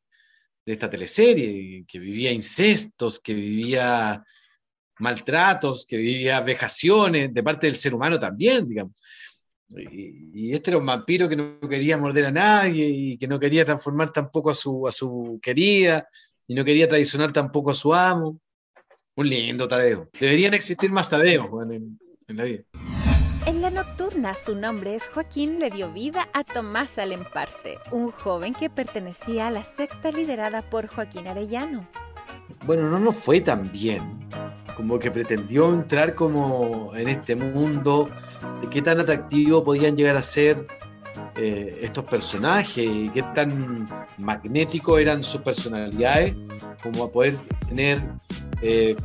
de esta teleserie, que vivía incestos, que vivía maltratos, que vivía vejaciones de parte del ser humano también, digamos. Y, este era un vampiro que no quería morder a nadie y que no quería transformar tampoco a su, a su querida y no quería traicionar tampoco a su amo. Un lindo Tadeo. Deberían existir más Tadeos en, en la vida. En la nocturna su nombre es Joaquín le dio vida a Tomás Alemparte, un joven que pertenecía a la sexta liderada por Joaquín Arellano. Bueno, no nos fue tan bien, como que pretendió entrar como en este mundo de qué tan atractivo podían llegar a ser eh, estos personajes y qué tan magnéticos eran sus personalidades como a poder tener eh,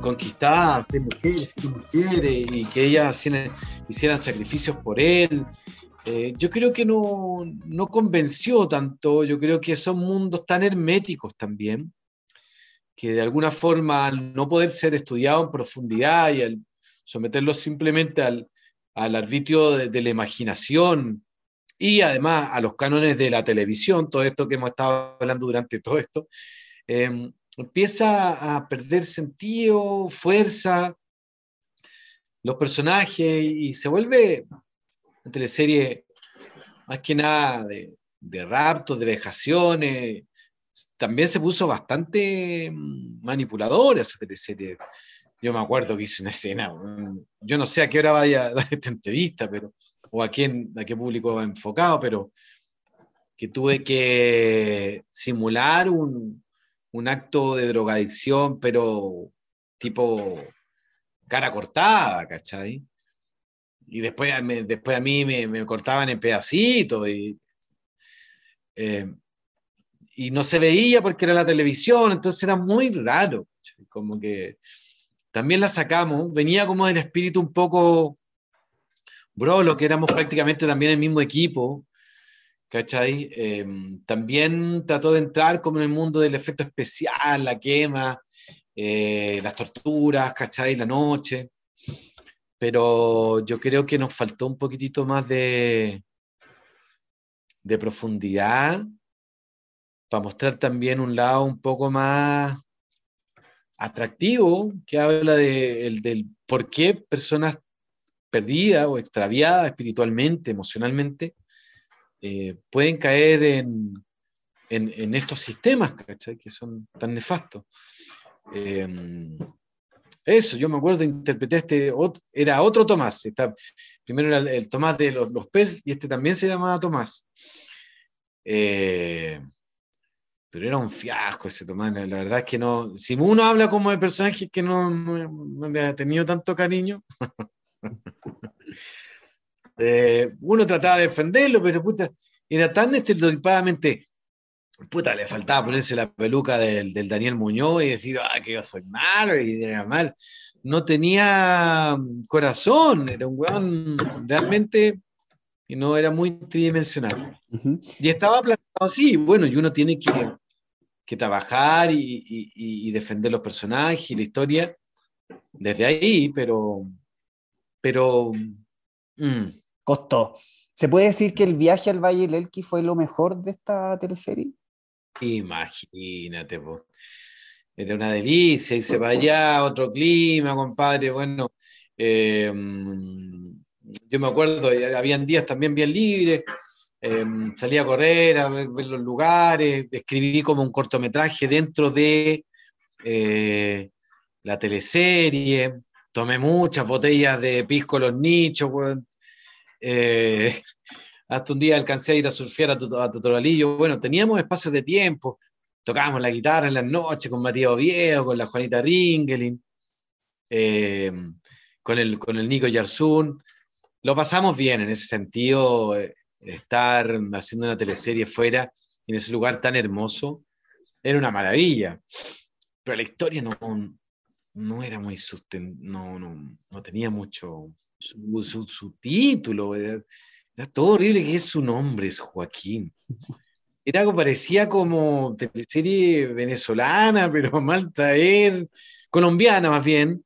conquistadas mujeres mujeres y que ellas hicieran, sacrificios por él. Eh, yo creo que no, no, convenció tanto, yo creo que son mundos tan herméticos también, que de alguna forma al no poder ser estudiado en profundidad y al someterlos simplemente al, al arbitrio de, la imaginación y además a los cánones de la televisión, todo esto que hemos estado hablando durante todo esto, eh, empieza a perder sentido, fuerza, los personajes y se vuelve una teleserie más que nada de, de raptos, de vejaciones. También se puso bastante manipuladora esa teleserie. Yo me acuerdo que hice una escena, yo no sé a qué hora vaya a dar esta entrevista, pero, o a, quién, a qué público va enfocado, pero que tuve que simular un, un acto de drogadicción, pero tipo cara cortada, ¿cachai? Y después, después a mí me, cortaban en pedacitos eh, y no se veía porque era la televisión, entonces era muy raro, como que también la sacamos, venía como del espíritu un poco bro, lo que éramos prácticamente también el mismo equipo, ¿cachai? Em, también trató de entrar como en el mundo del efecto especial, la quema, eh, las torturas, ¿cachai? La noche. Pero yo creo que nos faltó un poquitito más de, de profundidad para mostrar también un lado un poco más atractivo que habla de, el, del por qué personas perdidas o extraviadas espiritualmente, emocionalmente, eh, pueden caer en, en, estos sistemas, Que son tan nefastos. Em, eso, yo me acuerdo, interpreté este, era otro Tomás. Primero era el, Tomás de los, los peces y este también se llamaba Tomás. Eh, pero era un fiasco ese Tomás, la verdad es que no, si uno habla como de personajes que no, no, no le ha tenido tanto cariño, Eh, uno trataba de defenderlo, pero puta, era tan estereotipadamente. Puta, le faltaba ponerse la peluca del, Daniel Muñoz y decir, ah, que yo soy malo y era mal. No tenía corazón, era un weón realmente y no era muy tridimensional. Y estaba planteado así, bueno, y uno tiene que, que trabajar y, y, defender los personajes y la historia desde ahí, pero, pero mm. costó. ¿Se puede decir que el viaje al Valle del Elqui fue lo mejor de esta teleserie? Imagínate, pues. Era una delicia, y se vaya otro clima, compadre. Bueno, eh, yo me acuerdo, eh, habían días también bien libres, em, salía a correr, a ver, los lugares, escribí como un cortometraje dentro de eh, la teleserie, tomé muchas botellas de pisco los nichos, eh, hasta un día alcancé a ir a surfear a, Totoralillo, bueno, teníamos espacios de tiempo, tocábamos la guitarra en las noches con Matías Oviedo, con la Juanita Ringelin, con, el, con el Nico Yarsun, lo pasamos bien en ese sentido, eh, estar haciendo una teleserie fuera, en ese lugar tan hermoso, era una maravilla. Pero la historia no, no era muy susten no, no, no tenía mucho su, título. Era, todo horrible que es su nombre, es Joaquín. Era algo, parecía como teleserie venezolana, pero mal traer, colombiana más bien,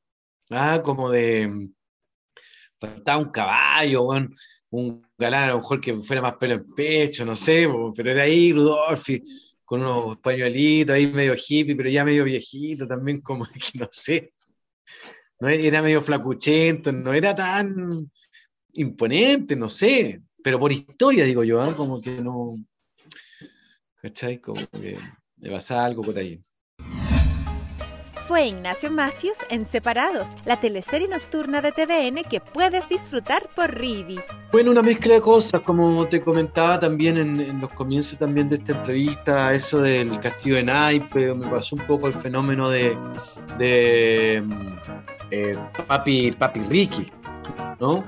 ah, como de faltaba un caballo, un galán a lo mejor que fuera más pelo en pecho, no sé, pero era ahí Rudolfi con unos pañuelitos ahí medio hippie, pero ya medio viejito también, como que no sé. No, era medio flacuchento, no era tan imponente, no sé, pero por historia digo yo, ¿eh? como que no, ¿cachai? Como que me pasa algo por ahí fue Ignacio Matthews en Separados, la teleserie nocturna de TVN que puedes disfrutar por Rivi. Bueno, una mezcla de cosas, como te comentaba también en, los comienzos también de esta entrevista, eso del castillo de Naipe, me pasó un poco el fenómeno de, de eh, papi, papi Ricky, ¿no?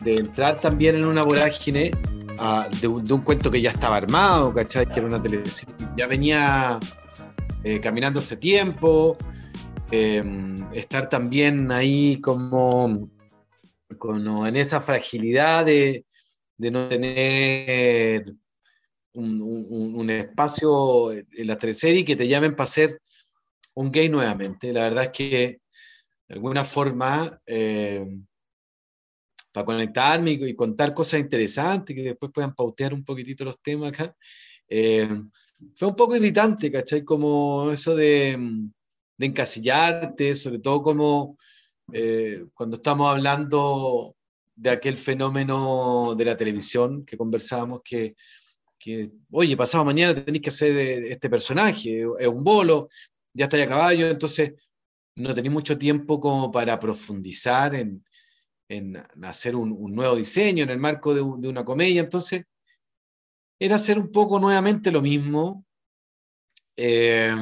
De entrar también en una vorágine ah, de, un, cuento que ya estaba armado, ¿cachai? Que era una teleserie, ya venía eh, caminando hace tiempo, Em, estar también ahí como, en esa fragilidad de, no tener un, espacio en la teleserie que te llamen para ser un gay nuevamente. La verdad es que de alguna forma, em, para conectarme y, contar cosas interesantes que después puedan pautear un poquitito los temas acá, em, fue un poco irritante, ¿cachai? Como eso de de encasillarte, sobre todo como eh, cuando estamos hablando de aquel fenómeno de la televisión que conversábamos, que, oye, pasado mañana tenéis que hacer eh, este personaje, es un bolo, ya está a caballo, entonces no tenéis mucho tiempo como para profundizar en, en hacer un, nuevo diseño en el marco de, de, una comedia, entonces era hacer un poco nuevamente lo mismo. Eh,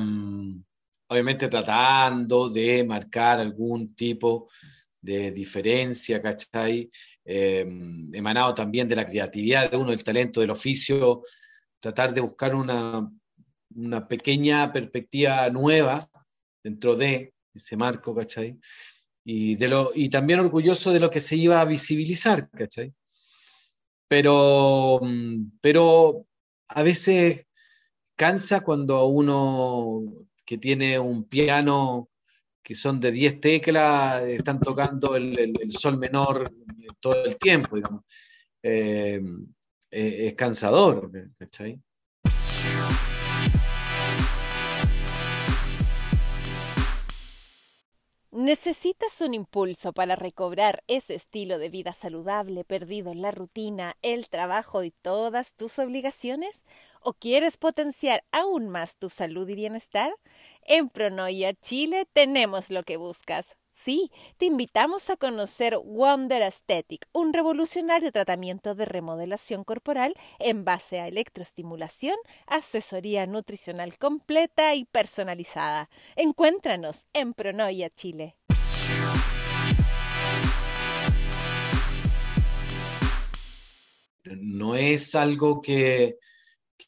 obviamente tratando de marcar algún tipo de diferencia, ¿cachai? Em, emanado también de la creatividad de uno, del talento, del oficio, tratar de buscar una, una pequeña perspectiva nueva dentro de ese marco, ¿cachai? Y, de lo, y también orgulloso de lo que se iba a visibilizar, ¿cachai? Pero, pero a veces cansa cuando uno que tiene un piano que son de 10 teclas, están tocando el, sol menor todo el tiempo. Eh, eh, es cansador, ¿cachai? ¿Necesitas un impulso para recobrar ese estilo de vida saludable perdido en la rutina, el trabajo y todas tus obligaciones? ¿O quieres potenciar aún más tu salud y bienestar? En Pronoia Chile tenemos lo que buscas. Sí, te invitamos a conocer Wonder Aesthetic, un revolucionario tratamiento de remodelación corporal en base a electroestimulación, asesoría nutricional completa y personalizada. Encuéntranos en Pronoia Chile. no es algo que,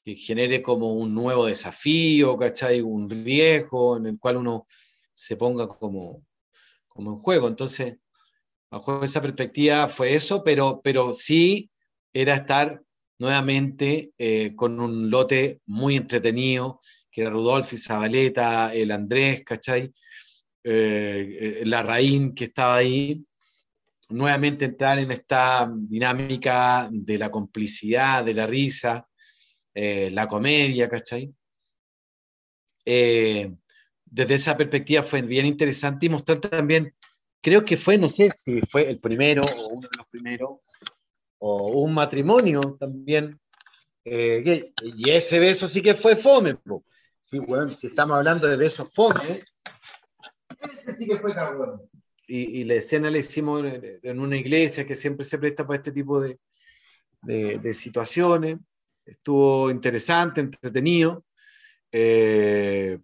genere como un nuevo desafío, ¿cachai? Un riesgo en el cual uno se ponga como, como en juego. Entonces, bajo esa perspectiva fue eso, pero, pero sí era estar nuevamente eh, con un lote muy entretenido, que era Rudolf y Zabaleta, el Andrés, ¿cachai? Eh, eh, la Raín que estaba ahí, nuevamente entrar en esta dinámica de la complicidad, de la risa, la comedia, ¿cachai? Desde esa perspectiva fue bien interesante y mostrar también, creo que fue, no sé si fue el primero o uno de los primeros, o un matrimonio también eh, Y ese beso sí que fue fome. Sí, bueno, si estamos hablando de besos fome, ese sí que fue cabrón. Y, y, la escena la hicimos en, una iglesia que siempre se presta para este tipo de, de, situaciones. Estuvo interesante, entretenido. Eh,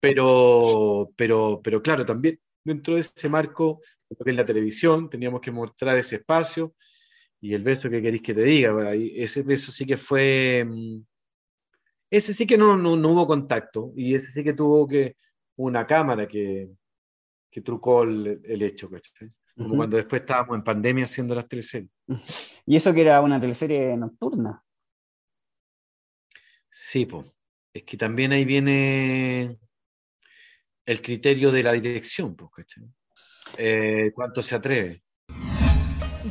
pero, pero, pero claro, también dentro de ese marco, en la televisión, teníamos que mostrar ese espacio y el beso que queréis que te diga, ese beso sí que fue, mm, ese sí que no, no, hubo contacto y ese sí que tuvo que una cámara que, que trucó el, el hecho, Como cuando después estábamos en pandemia haciendo las teleseries. ¿Y eso que era una teleserie nocturna? Sí, pues. Es que también ahí viene el criterio de la dirección, eh, ¿Cuánto se atreve?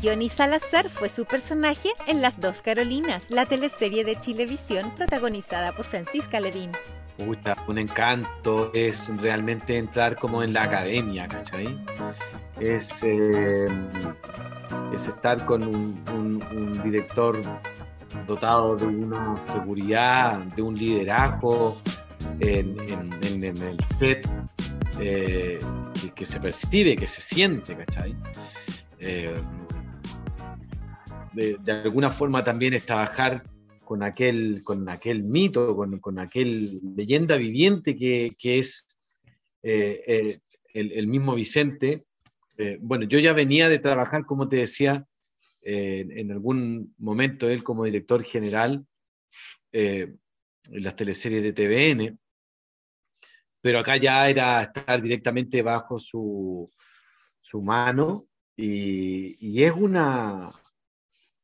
Johnny Salazar fue su personaje en Las Dos Carolinas, la teleserie de Chilevisión protagonizada por Francisca Levin. un encanto, es realmente entrar como en la academia, ¿cachai? Es, eh, es estar con un director dotado de una seguridad, de un liderazgo, en, el set eh, que, se percibe, que se siente, ¿cachai? Eh, de, alguna forma también es trabajar con aquel, con aquel mito, con, con aquel leyenda viviente que, es eh, el, mismo Vicente. bueno, yo ya venía de trabajar, como te decía, en algún momento él como director general en las teleseries de TVN, pero acá ya era estar directamente bajo su, su mano y, es una,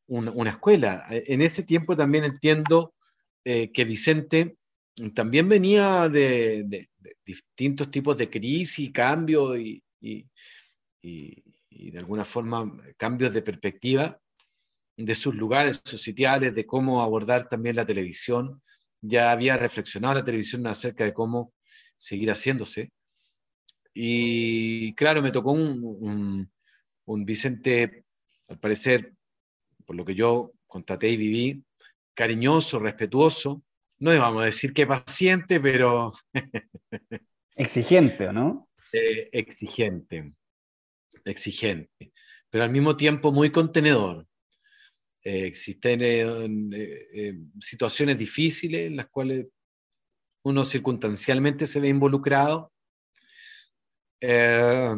una, escuela. En ese tiempo también entiendo eh, que Vicente también venía de, distintos tipos de crisis, cambios y, y, y, de alguna forma cambios de perspectiva de sus lugares, sus sitiales, de cómo abordar también la televisión. Ya había reflexionado la televisión acerca de cómo seguir haciéndose. Y claro, me tocó un, un, Vicente, al parecer, por lo que yo contaté y viví, cariñoso, respetuoso, no vamos a decir que paciente, pero... exigente, no? Eh, exigente, exigente, pero al mismo tiempo muy contenedor. Eh, existen eh, situaciones difíciles en las cuales uno circunstancialmente se ve involucrado, eh,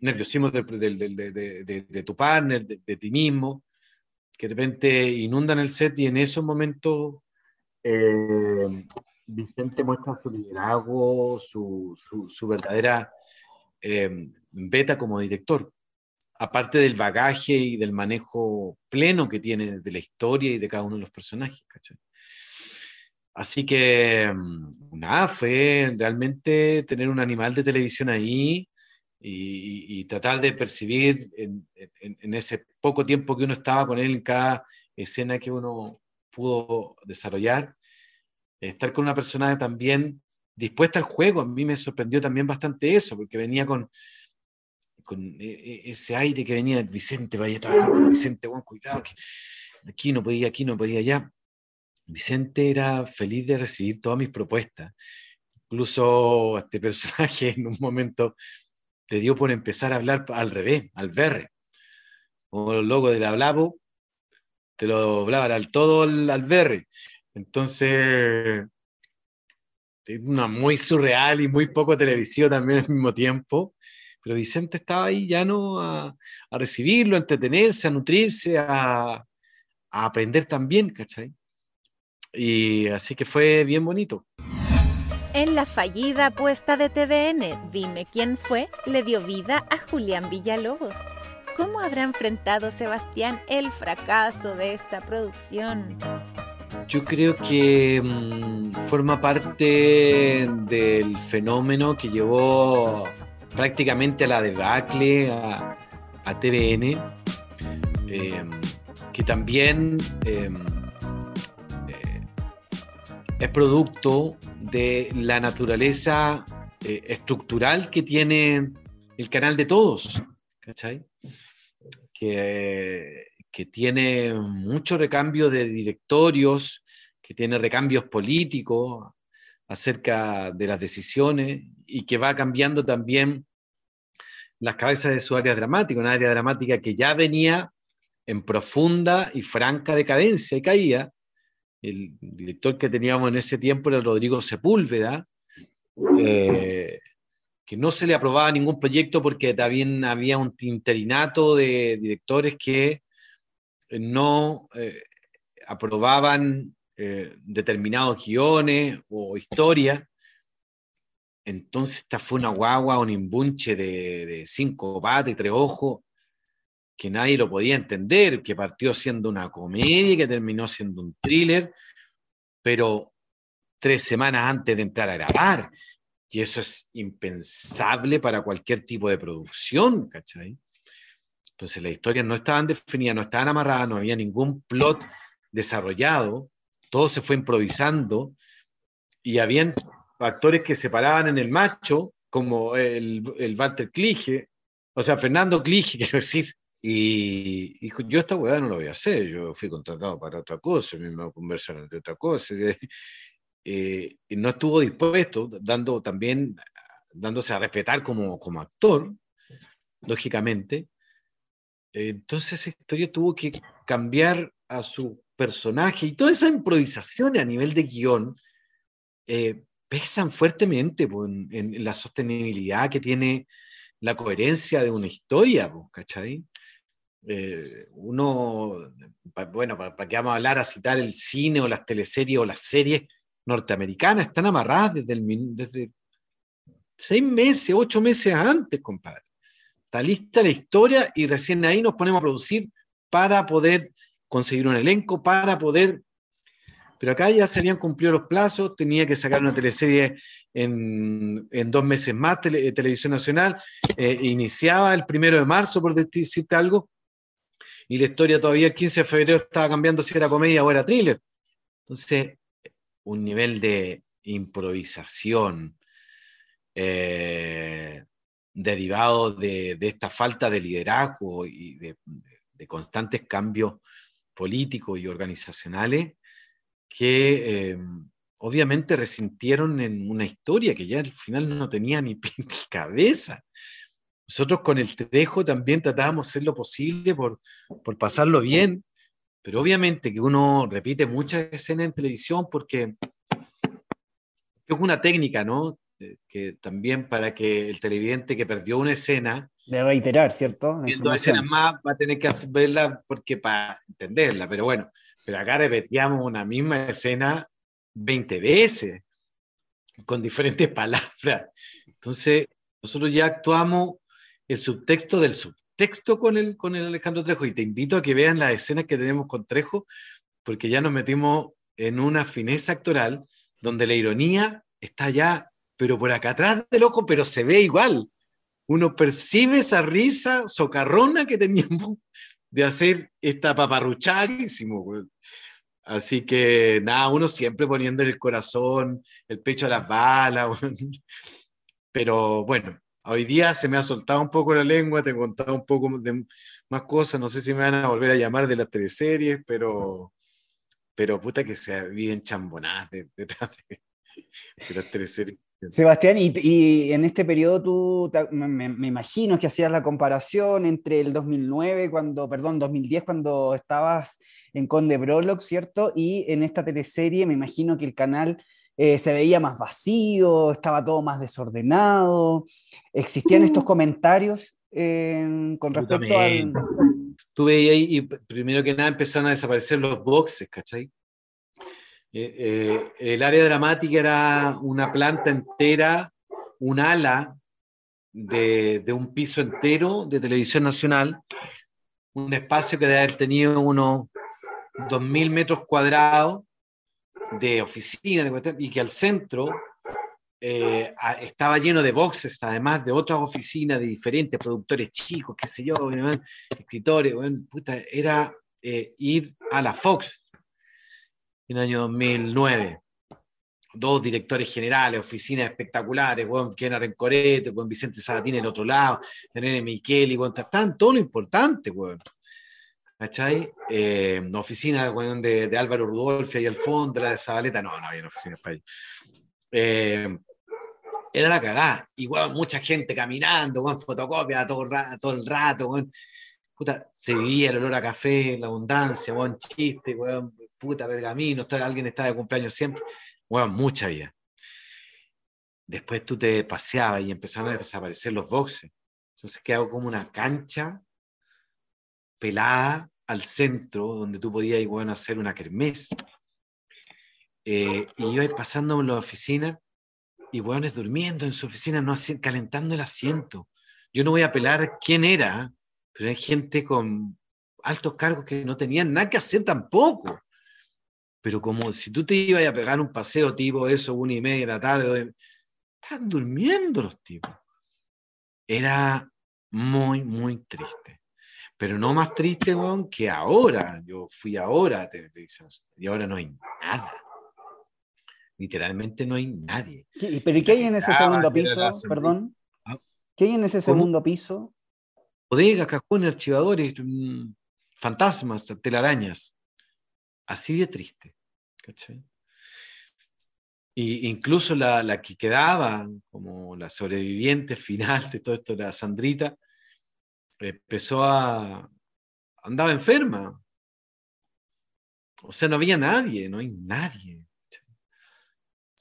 nerviosismo de, tu partner, de, ti mismo, que de repente inundan el set y en esos momentos eh, Vicente muestra su liderazgo, su, su, verdadera eh, beta como director, aparte del bagaje y del manejo pleno que tiene de la historia y de cada uno de los personajes. ¿cachai? Así que, mm, nada, fue realmente tener un animal de televisión ahí y, tratar de percibir en, ese poco tiempo que uno estaba con él en cada escena que uno pudo desarrollar, estar con una persona también dispuesta al juego. A mí me sorprendió también bastante eso, porque venía con, e, e, ese aire que venía, Vicente, vaya, Vicente, bueno, cuidado, aquí no podía, aquí no podía allá. Vicente era feliz de recibir todas mis propuestas. Incluso este personaje en un momento te dio por empezar a hablar al revés, al verre. Como los logos del hablabo, te lo hablaban al todo al, verre. Entonces, es una muy surreal y muy poco televisivo también al mismo tiempo. Pero Vicente estaba ahí ya no a, a recibirlo, a entretenerse, a nutrirse, a, a aprender también, ¿cachai? Y así que fue bien bonito. En la fallida apuesta de TVN, Dime quién fue, le dio vida a Julián Villalobos. ¿Cómo habrá enfrentado Sebastián el fracaso de esta producción? Yo creo que mm, forma parte del fenómeno que llevó prácticamente a la debacle a, a TVN, em, que también em, eh, es producto de la naturaleza eh, estructural que tiene el canal de todos, ¿cachai? Que, tiene mucho recambio de directorios, que tiene recambios políticos acerca de las decisiones y que va cambiando también las cabezas de su área dramática, una área dramática que ya venía en profunda y franca decadencia y caía. El director que teníamos en ese tiempo era Rodrigo Sepúlveda, eh, que no se le aprobaba ningún proyecto porque también había un interinato de directores que no eh, aprobaban eh, determinados guiones o historias entonces esta fue una guagua, un imbunche de, cinco patas y tres ojos, que nadie lo podía entender, que partió siendo una comedia y que terminó siendo un thriller, pero tres semanas antes de entrar a grabar. Y eso es impensable para cualquier tipo de producción, ¿cachai? Entonces las historias no estaban definidas, no estaban amarradas, no había ningún plot desarrollado, todo se fue improvisando y habían actores que se paraban en el macho, como el, el Walter Clige, o sea, Fernando Clige, quiero decir, y yo esta hueá no lo voy a hacer, yo fui contratado para otra cosa, me voy a conversar entre otra cosa. Eh, y no estuvo dispuesto, dando también, dándose a respetar como, como actor, lógicamente. entonces esa historia tuvo que cambiar a su personaje y toda esa improvisación a nivel de guion eh, pesan fuertemente en, la sostenibilidad que tiene la coherencia de una historia, ¿cachai? Eh, uno, bueno, ¿para qué vamos a hablar a citar el cine o las teleseries o las series norteamericanas? Están amarradas desde, desde seis meses, ocho meses antes, compadre. Está lista la historia y recién ahí nos ponemos a producir para poder conseguir un elenco, para poder pero acá ya se habían cumplido los plazos, tenía que sacar una teleserie en, dos meses más, Televisión Nacional, eh, iniciaba el primero de marzo, por decirte algo, y la historia todavía el 15 de febrero estaba cambiando si era comedia o era thriller. Entonces, un nivel de improvisación eh, derivado de, esta falta de liderazgo y de, de constantes cambios políticos y organizacionales, que eh, obviamente resintieron en una historia que ya al final no tenía ni, ni cabeza. Nosotros con el Trejo también tratábamos de hacer lo posible por, por pasarlo bien, pero obviamente que uno repite muchas escenas en televisión porque es una técnica, ¿no? Eh, que también para que el televidente que perdió una escena... De reiterar, ¿cierto? Viendo escenas más va a tener que verla porque para entenderla, pero bueno, pero acá repetíamos una misma escena 20 veces, con diferentes palabras. Entonces, nosotros ya actuamos el subtexto del subtexto con el, con el Alejandro Trejo y te invito a que vean las escenas que tenemos con Trejo, porque ya nos metimos en una fineza actoral donde la ironía está ya, pero por acá atrás del ojo, pero se ve igual. Uno percibe esa risa socarrona que teníamos de hacer esta paparruchadísimo. Así que nada, uno siempre poniendo el corazón, el pecho a las balas. Pero bueno, hoy día se me ha soltado un poco la lengua, te he contado un poco más cosas, no sé si me van a volver a llamar de las teleseries, pero, pero puta que se viven chambonadas detrás de, de las teleseries. Sebastián, y, en este periodo tú, me, imagino que hacías la comparación entre el 2009, cuando, perdón, 2010, cuando estabas en Conde Brolock, ¿cierto? Y en esta teleserie me imagino que el canal eh, se veía más vacío, estaba todo más desordenado. ¿Existían estos comentarios con respecto al, tú veías ahí, y primero que nada empezaron a desaparecer los boxes, ¿cachai? Eh, eh, el área dramática era una planta entera, un ala de, de, un piso entero de televisión nacional, un espacio que debe haber tenido unos 2.000 metros cuadrados de oficina, y que al centro eh, estaba lleno de boxes, además de otras oficinas de diferentes productores chicos, qué sé yo, escritores, era eh, ir a la Fox en el año 2009. Dos directores generales, oficinas espectaculares, bueno, Ken Rencorete, con Vicente Sabatín en otro lado, René Micheli, bueno, estaban todo lo importante, bueno. ¿Cachai? Eh, oficina de, de, Álvaro Rudolfi ahí al fondo, la de Zabaleta, no, no había oficina para ellos. Eh, era la cagada. Y, mucha gente caminando, con fotocopia todo, todo el rato, Puta, se vivía el olor a café, la abundancia, buen chiste, puta pergamino, alguien está de cumpleaños siempre. Bueno, mucha vida. Después tú te paseabas y empezaron a desaparecer los boxes. Entonces quedó como una cancha pelada al centro, donde tú podías igual hacer una kermés. Eh, y iba pasando en la oficina y hueones durmiendo en su oficina, no calentando el asiento. Yo no voy a apelar quién era, pero hay gente con altos cargos que no tenían nada que hacer tampoco. Pero como si tú te ibas a pegar un paseo tipo eso, una y media de la tarde, están durmiendo los tipos. Era muy, muy triste. Pero no más triste, weón, que ahora. Yo fui ahora a televisión y ahora no hay nada literalmente no hay nadie. ¿Pero qué hay en ese segundo piso? Perdón. Ah. ¿Qué hay en ese segundo piso? Bodegas, cajones, archivadores, mm, fantasmas, telarañas. Así de triste. ¿cachai? Y incluso la, la, que quedaba como la sobreviviente final de todo esto, la Sandrita, empezó a... andaba enferma. O sea, no había nadie, no hay nadie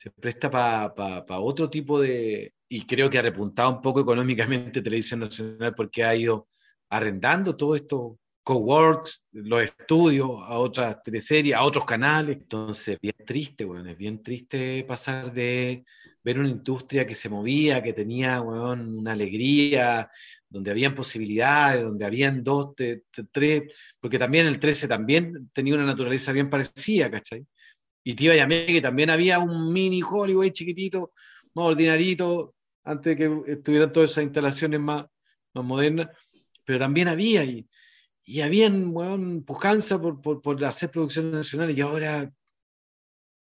se presta para otro tipo de... Y creo que ha repuntado un poco económicamente Televisión Nacional porque ha ido arrendando todo esto, coworks, los estudios, a otras teleseries, a otros canales. Entonces, bien triste, bueno, es bien triste pasar de ver una industria que se movía, que tenía bueno, una alegría, donde habían posibilidades, donde habían dos, tres, porque también el 13 también tenía una naturaleza bien parecida, ¿cachai? Y te iba a mí que también había un mini Hollywood chiquitito, más ordinarito, antes de que estuvieran todas esas instalaciones más, más modernas, pero también había, y, y habían, bueno, pujanza por, por, por, hacer producciones nacionales, y ahora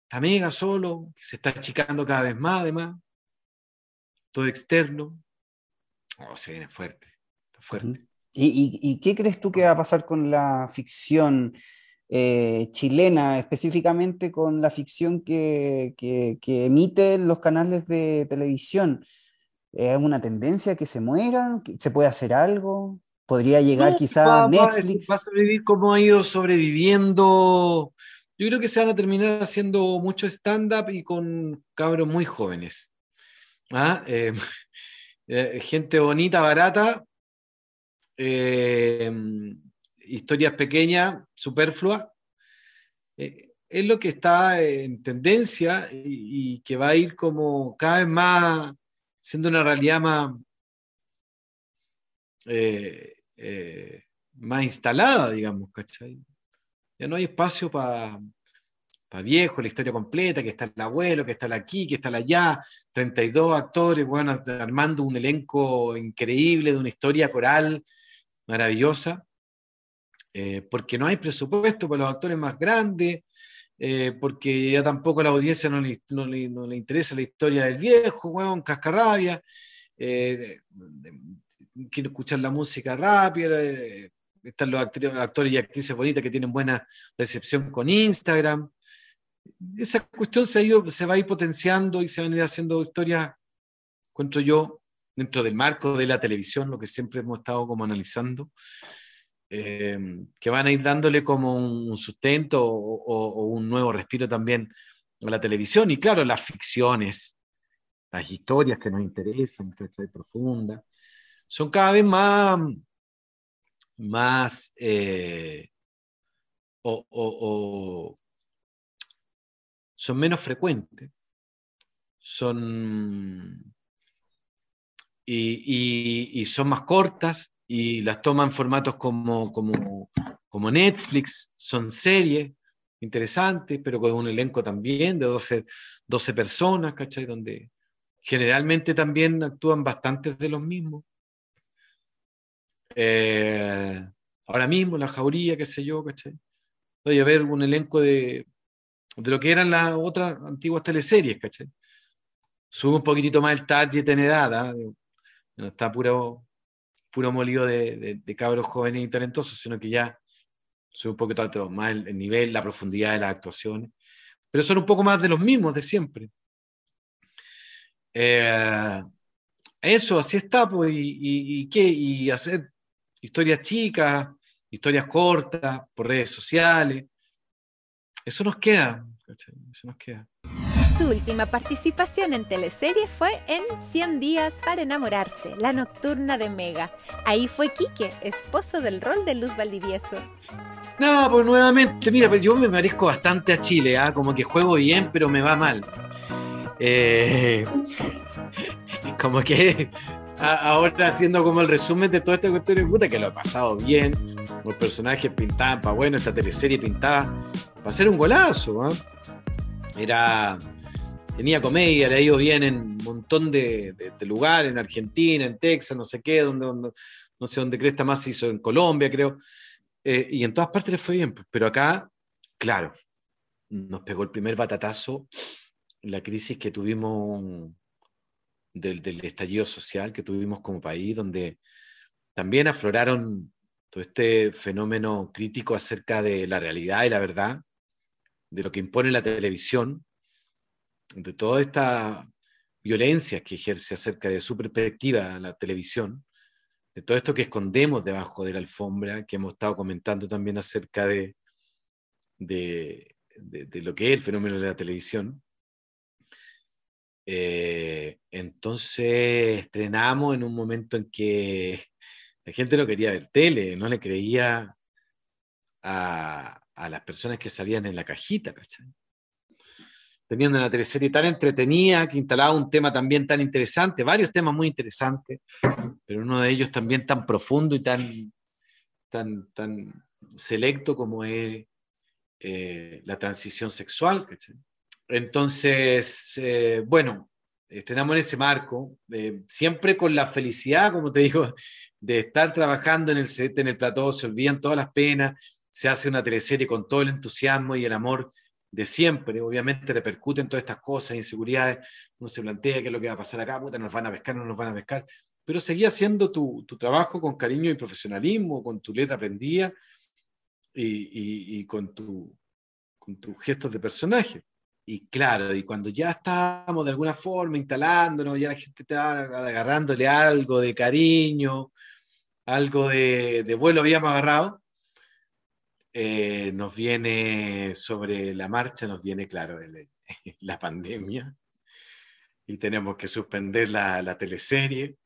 está mega solo, que se está achicando cada vez más, además, todo externo. Oh, se viene fuerte, fuerte. ¿Y, y, y qué crees tú que va a pasar con la ficción? Eh, chilena, específicamente con la ficción que, que, emiten los canales de televisión. ¿Es una tendencia que se mueran? ¿Se puede hacer algo? ¿Podría llegar quizá Netflix? Va, a sobrevivir como ha ido sobreviviendo. Yo creo que se van a terminar haciendo mucho stand-up y con cabros muy jóvenes. ¿Ah? Eh, eh, gente bonita, barata. Eh, historias pequeñas, superfluas, eh, es lo que está en tendencia y, que va a ir como cada vez más siendo una realidad más, más instalada, digamos, ¿cachai? Ya no hay espacio para para viejo, la historia completa, que está el abuelo, que está el aquí, que está el allá, 32 actores, bueno, armando un elenco increíble de una historia coral maravillosa. Eh, porque no hay presupuesto para los actores más grandes, eh, porque ya tampoco a la audiencia no le, no, le, no le, interesa la historia del viejo, weón, cascarrabia, eh, quiero escuchar la música rápida, están los actores y actrices bonitas que tienen buena recepción con Instagram. Esa cuestión se, ha ido, se va a ir potenciando y se van a ir haciendo historias, encuentro yo, dentro del marco de la televisión, lo que siempre hemos estado como analizando, Em, que van a ir dándole como un, sustento o, un nuevo respiro también a la televisión. Y claro, las ficciones, las historias que nos interesan, que profundas, son cada vez más, más eh, o, son menos frecuentes, son y, son más cortas y las toman formatos como, como, como Netflix, son series interesantes, pero con un elenco también de 12, 12 personas, ¿cachai? Donde generalmente también actúan bastantes de los mismos. Eh, ahora mismo, La Jauría, qué sé yo, ¿cachai? Voy a ver un elenco de, de lo que eran las otras antiguas teleseries, ¿cachai? Sube un poquitito más el target en edad, ¿ah? no está puro, puro molido de, de, cabros jóvenes y talentosos, sino que ya sube un poquito más el, nivel, la profundidad de las actuaciones, pero son un poco más de los mismos de siempre. Eh, eso, así está, pues, y, y, qué, y hacer historias chicas, historias cortas, por redes sociales. Eso nos queda, eso nos queda. Su última participación en teleserie fue en 100 días para enamorarse, la nocturna de Mega. Ahí fue Quique, esposo del rol de Luz Valdivieso. No, pues nuevamente, mira, yo me parezco bastante a Chile, ¿ah? como que juego bien, pero me va mal. Eh, como que ahora haciendo como el resumen de toda esta cuestión de puta, que lo he pasado bien, los personajes pintaban para bueno, esta teleserie pintaba para hacer un golazo. ¿ah? Era, tenía comedia, le ha ido bien en un montón de, lugares, en Argentina, en Texas, no sé qué, donde, no sé dónde cresta más hizo, en Colombia, creo. Eh, y en todas partes le fue bien, pero acá, claro, nos pegó el primer batatazo, la crisis que tuvimos del, del estallido social que tuvimos como país, donde también afloraron todo este fenómeno crítico acerca de la realidad y la verdad, de lo que impone la televisión, de toda esta violencia que ejerce acerca de su perspectiva la televisión, de todo esto que escondemos debajo de la alfombra, que hemos estado comentando también acerca de, de, lo que es el fenómeno de la televisión. Eh, entonces estrenamos en un momento en que la gente no quería ver tele, no le creía a, a las personas que salían en la cajita, ¿cachai? Teniendo una teleserie tan entretenida, que instalaba un tema también tan interesante, varios temas muy interesantes, pero uno de ellos también tan profundo y tan, tan, tan selecto como es eh, la transición sexual. ¿cachai? Entonces, eh, bueno, estrenamos en ese marco, eh, siempre con la felicidad, como te digo, de estar trabajando en el set, en el plató, se olvidan todas las penas, se hace una teleserie con todo el entusiasmo y el amor de siempre, obviamente repercuten todas estas cosas, inseguridades, uno se plantea qué es lo que va a pasar acá, puta, nos van a pescar, no nos van a pescar, pero seguía haciendo tu, tu trabajo con cariño y profesionalismo, con tu letra aprendida y, y, con, tu, con tus gestos de personaje. Y claro, y cuando ya estábamos de alguna forma instalándonos, ya la gente estaba agarrándole algo de cariño, algo de, de vuelo habíamos agarrado, eh, nos viene sobre la marcha, nos viene, claro, la pandemia y tenemos que suspender la, teleserie,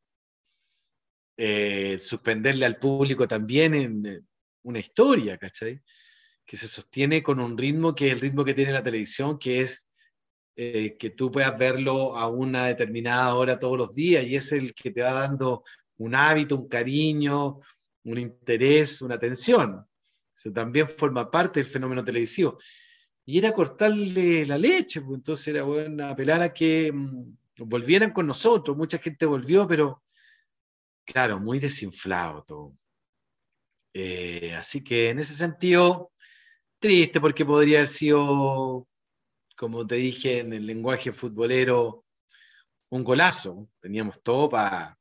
eh, suspenderle al público también en eh, una historia, ¿cachai? Que se sostiene con un ritmo que es el ritmo que tiene la televisión, que es que tú puedas verlo a una determinada hora todos los días y es el que te va dando un hábito, un cariño, un interés, una atención. Eso también forma parte del fenómeno televisivo. Y era cortarle la leche, pues entonces era bueno apelar que mm, volvieran con nosotros. Mucha gente volvió, pero claro, muy desinflado todo. Eh, así que en ese sentido, triste porque podría haber sido, como te dije en el lenguaje futbolero, un golazo. Teníamos todo para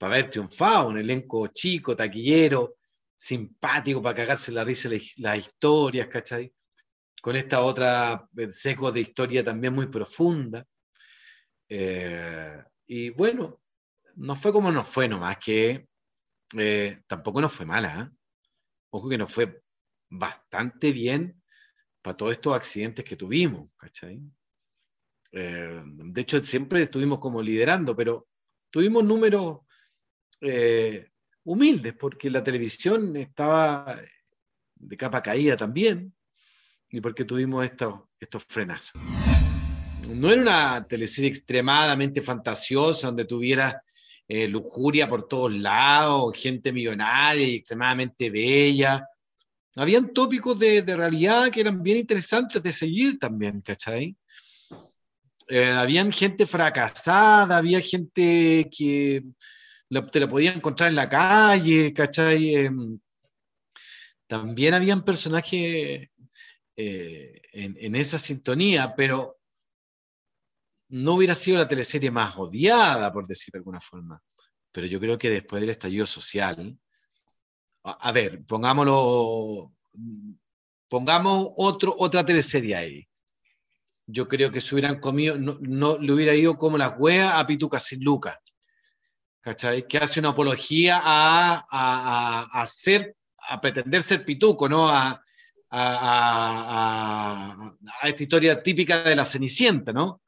haber triunfado, un elenco chico, taquillero, simpático para cagarse la risa las historias, ¿cachai? Con esta otra eh, seco de historia también muy profunda. Eh, y bueno, no fue como nos fue nomás, que eh, tampoco nos fue mala. Ojo que nos fue bastante bien para todos estos accidentes que tuvimos, ¿cachai? de hecho, siempre estuvimos como liderando, pero tuvimos números humildes, porque la televisión estaba de capa caída también, y porque tuvimos estos, estos frenazos. No era una teleserie extremadamente fantasiosa, donde tuviera eh, lujuria por todos lados, gente millonaria y extremadamente bella. Habían tópicos de, de realidad que eran bien interesantes de seguir también, ¿cachai? Eh, habían gente fracasada, había gente que te la podía encontrar en la calle, ¿cachai? Em, también habían personajes eh, en, esa sintonía, pero no hubiera sido la teleserie más odiada, por decir de alguna forma. Pero yo creo que después del estallido social, a, ver, pongámoslo, pongamos otro, otra teleserie ahí. Yo creo que se hubieran comido, no, no le hubiera ido como la hueá a Pituca sin Lucas. ¿Cachai? Que hace una apología a, a, a, a pretender ser pituco, ¿no? A, esta historia típica de la Cenicienta, ¿no?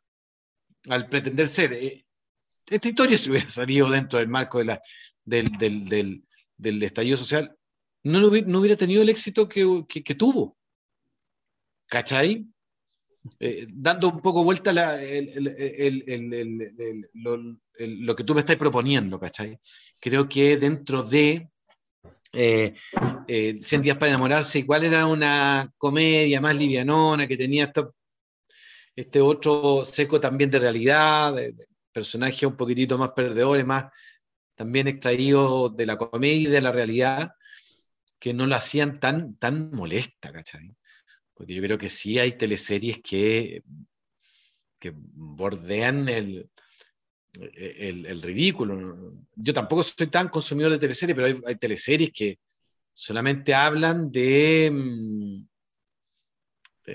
al pretender ser. Eh, esta historia se hubiera salido dentro del marco de la, del, del, del, del estallido social, no, no, hubiera, tenido el éxito que, que, tuvo. ¿Cachai? Eh, dando un poco vuelta la, el, el, lo, lo, que tú me estás proponiendo, ¿cachai? Creo que dentro de eh, eh, 100 días para enamorarse, igual era una comedia más livianona, que tenía esto, este otro seco también de realidad, de personajes un poquitito más perdedores, más también extraídos de la comedia y de la realidad, que no lo hacían tan, tan molesta, ¿cachai? Porque yo creo que sí hay teleseries que, que bordean el, el, ridículo. Yo tampoco soy tan consumidor de teleseries, pero hay, hay teleseries que solamente hablan de, mm,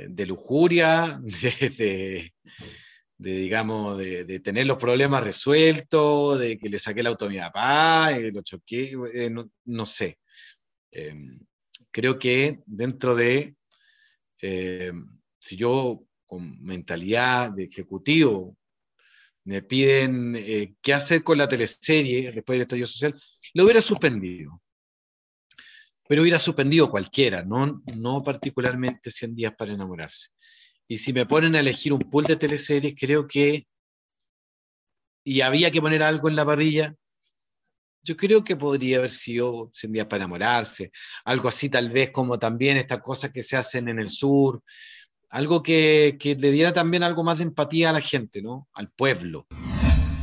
de, lujuria, de, de, de digamos, de, tener los problemas resueltos, de que le saqué el auto a mi papá, lo choqué, eh, no, no, sé. Eh, creo que dentro de, eh, si yo con mentalidad de ejecutivo me piden eh, qué hacer con la teleserie después del estallido social, lo hubiera suspendido. Pero hubiera suspendido cualquiera, no, no particularmente 100 días para enamorarse. Y si me ponen a elegir un pool de teleseries, creo que, y había que poner algo en la parrilla, yo creo que podría haber sido 100 días para enamorarse, algo así tal vez como también estas cosas que se hacen en el sur, algo que, que, le diera también algo más de empatía a la gente, ¿no? Al pueblo.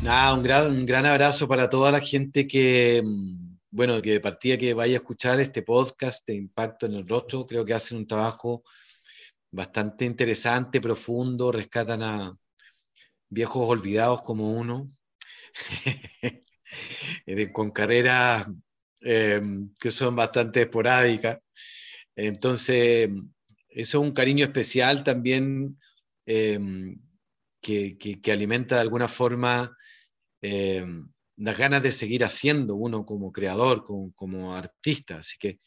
Nada, un gran, un gran abrazo para toda la gente que, mm, bueno, que de partida que vaya a escuchar este podcast de Impacto en el Rostro, creo que hacen un trabajo bastante interesante, profundo, rescatan a viejos olvidados como uno, con carreras eh, que son bastante esporádicas. Entonces, eso es un cariño especial también eh, que, que, alimenta de alguna forma eh, las ganas de seguir haciendo uno como creador, como, artista. Así que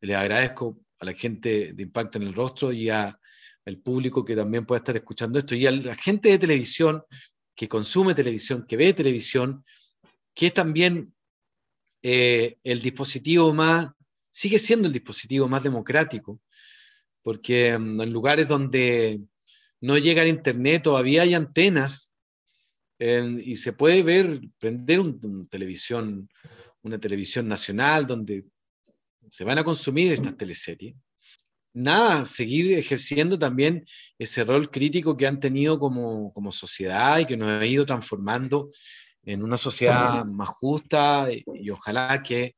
les agradezco a la gente de Impacto en el Rostro y a, al público que también pueda estar escuchando esto y a la gente de televisión que consume televisión, que ve televisión, que es también eh, el dispositivo más, sigue siendo el dispositivo más democrático porque mm, en lugares donde no llega el internet todavía hay antenas en, y se puede ver, prender un, un, televisión, una televisión nacional donde se van a consumir estas teleseries. Nada, seguir ejerciendo también ese rol crítico que han tenido como, como sociedad y que nos ha ido transformando en una sociedad más justa y, y ojalá que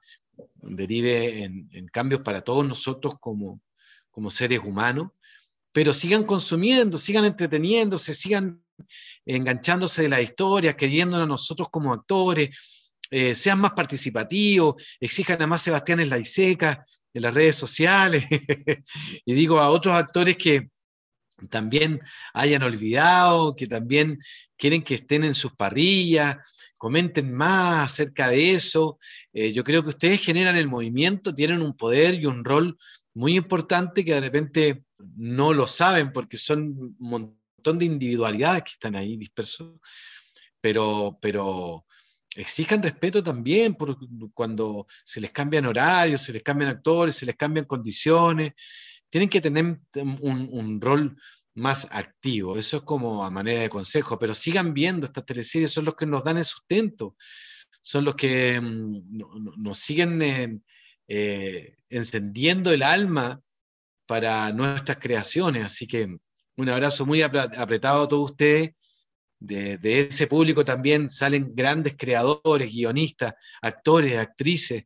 derive en, en, cambios para todos nosotros como, como seres humanos, pero sigan consumiendo, sigan entreteniéndose, sigan enganchándose de las historias, queriéndonos a nosotros como actores, eh, sean más participativos, exijan a más Sebastián en la ISECA, en las redes sociales, y digo a otros actores que también hayan olvidado, que también quieren que estén en sus parrillas, comenten más acerca de eso. Eh, yo creo que ustedes generan el movimiento, tienen un poder y un rol muy importante que de repente no lo saben porque son un montón de individualidades que están ahí dispersos, pero, pero exijan respeto también por cuando se les cambian horarios, se les cambian actores, se les cambian condiciones. Tienen que tener un, rol más activo. Eso es como a manera de consejo, pero sigan viendo estas teleseries, son los que nos dan el sustento, son los que mm, nos siguen eh, encendiendo el alma para nuestras creaciones. Así que un abrazo muy apretado a todos ustedes de, ese público también salen grandes creadores, guionistas, actores, actrices,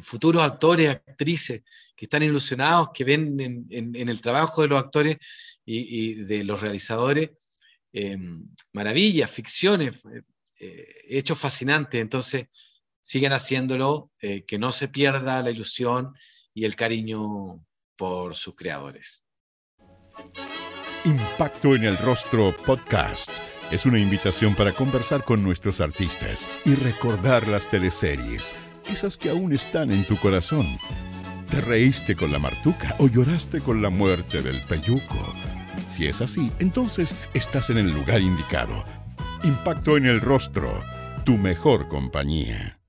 futuros actores, actrices, que están ilusionados, que ven en, el trabajo de los actores y, de los realizadores em, maravillas, ficciones, eh, hechos fascinantes. Entonces, sigan haciéndolo, eh, que no se pierda la ilusión y el cariño por sus creadores. Impacto en el Rostro Podcast es una invitación para conversar con nuestros artistas y recordar las teleseries, esas que aún están en tu corazón. ¿Te reíste con la martuca o lloraste con la muerte del peyuco? Si es así, entonces estás en el lugar indicado. Impacto en el Rostro, tu mejor compañía.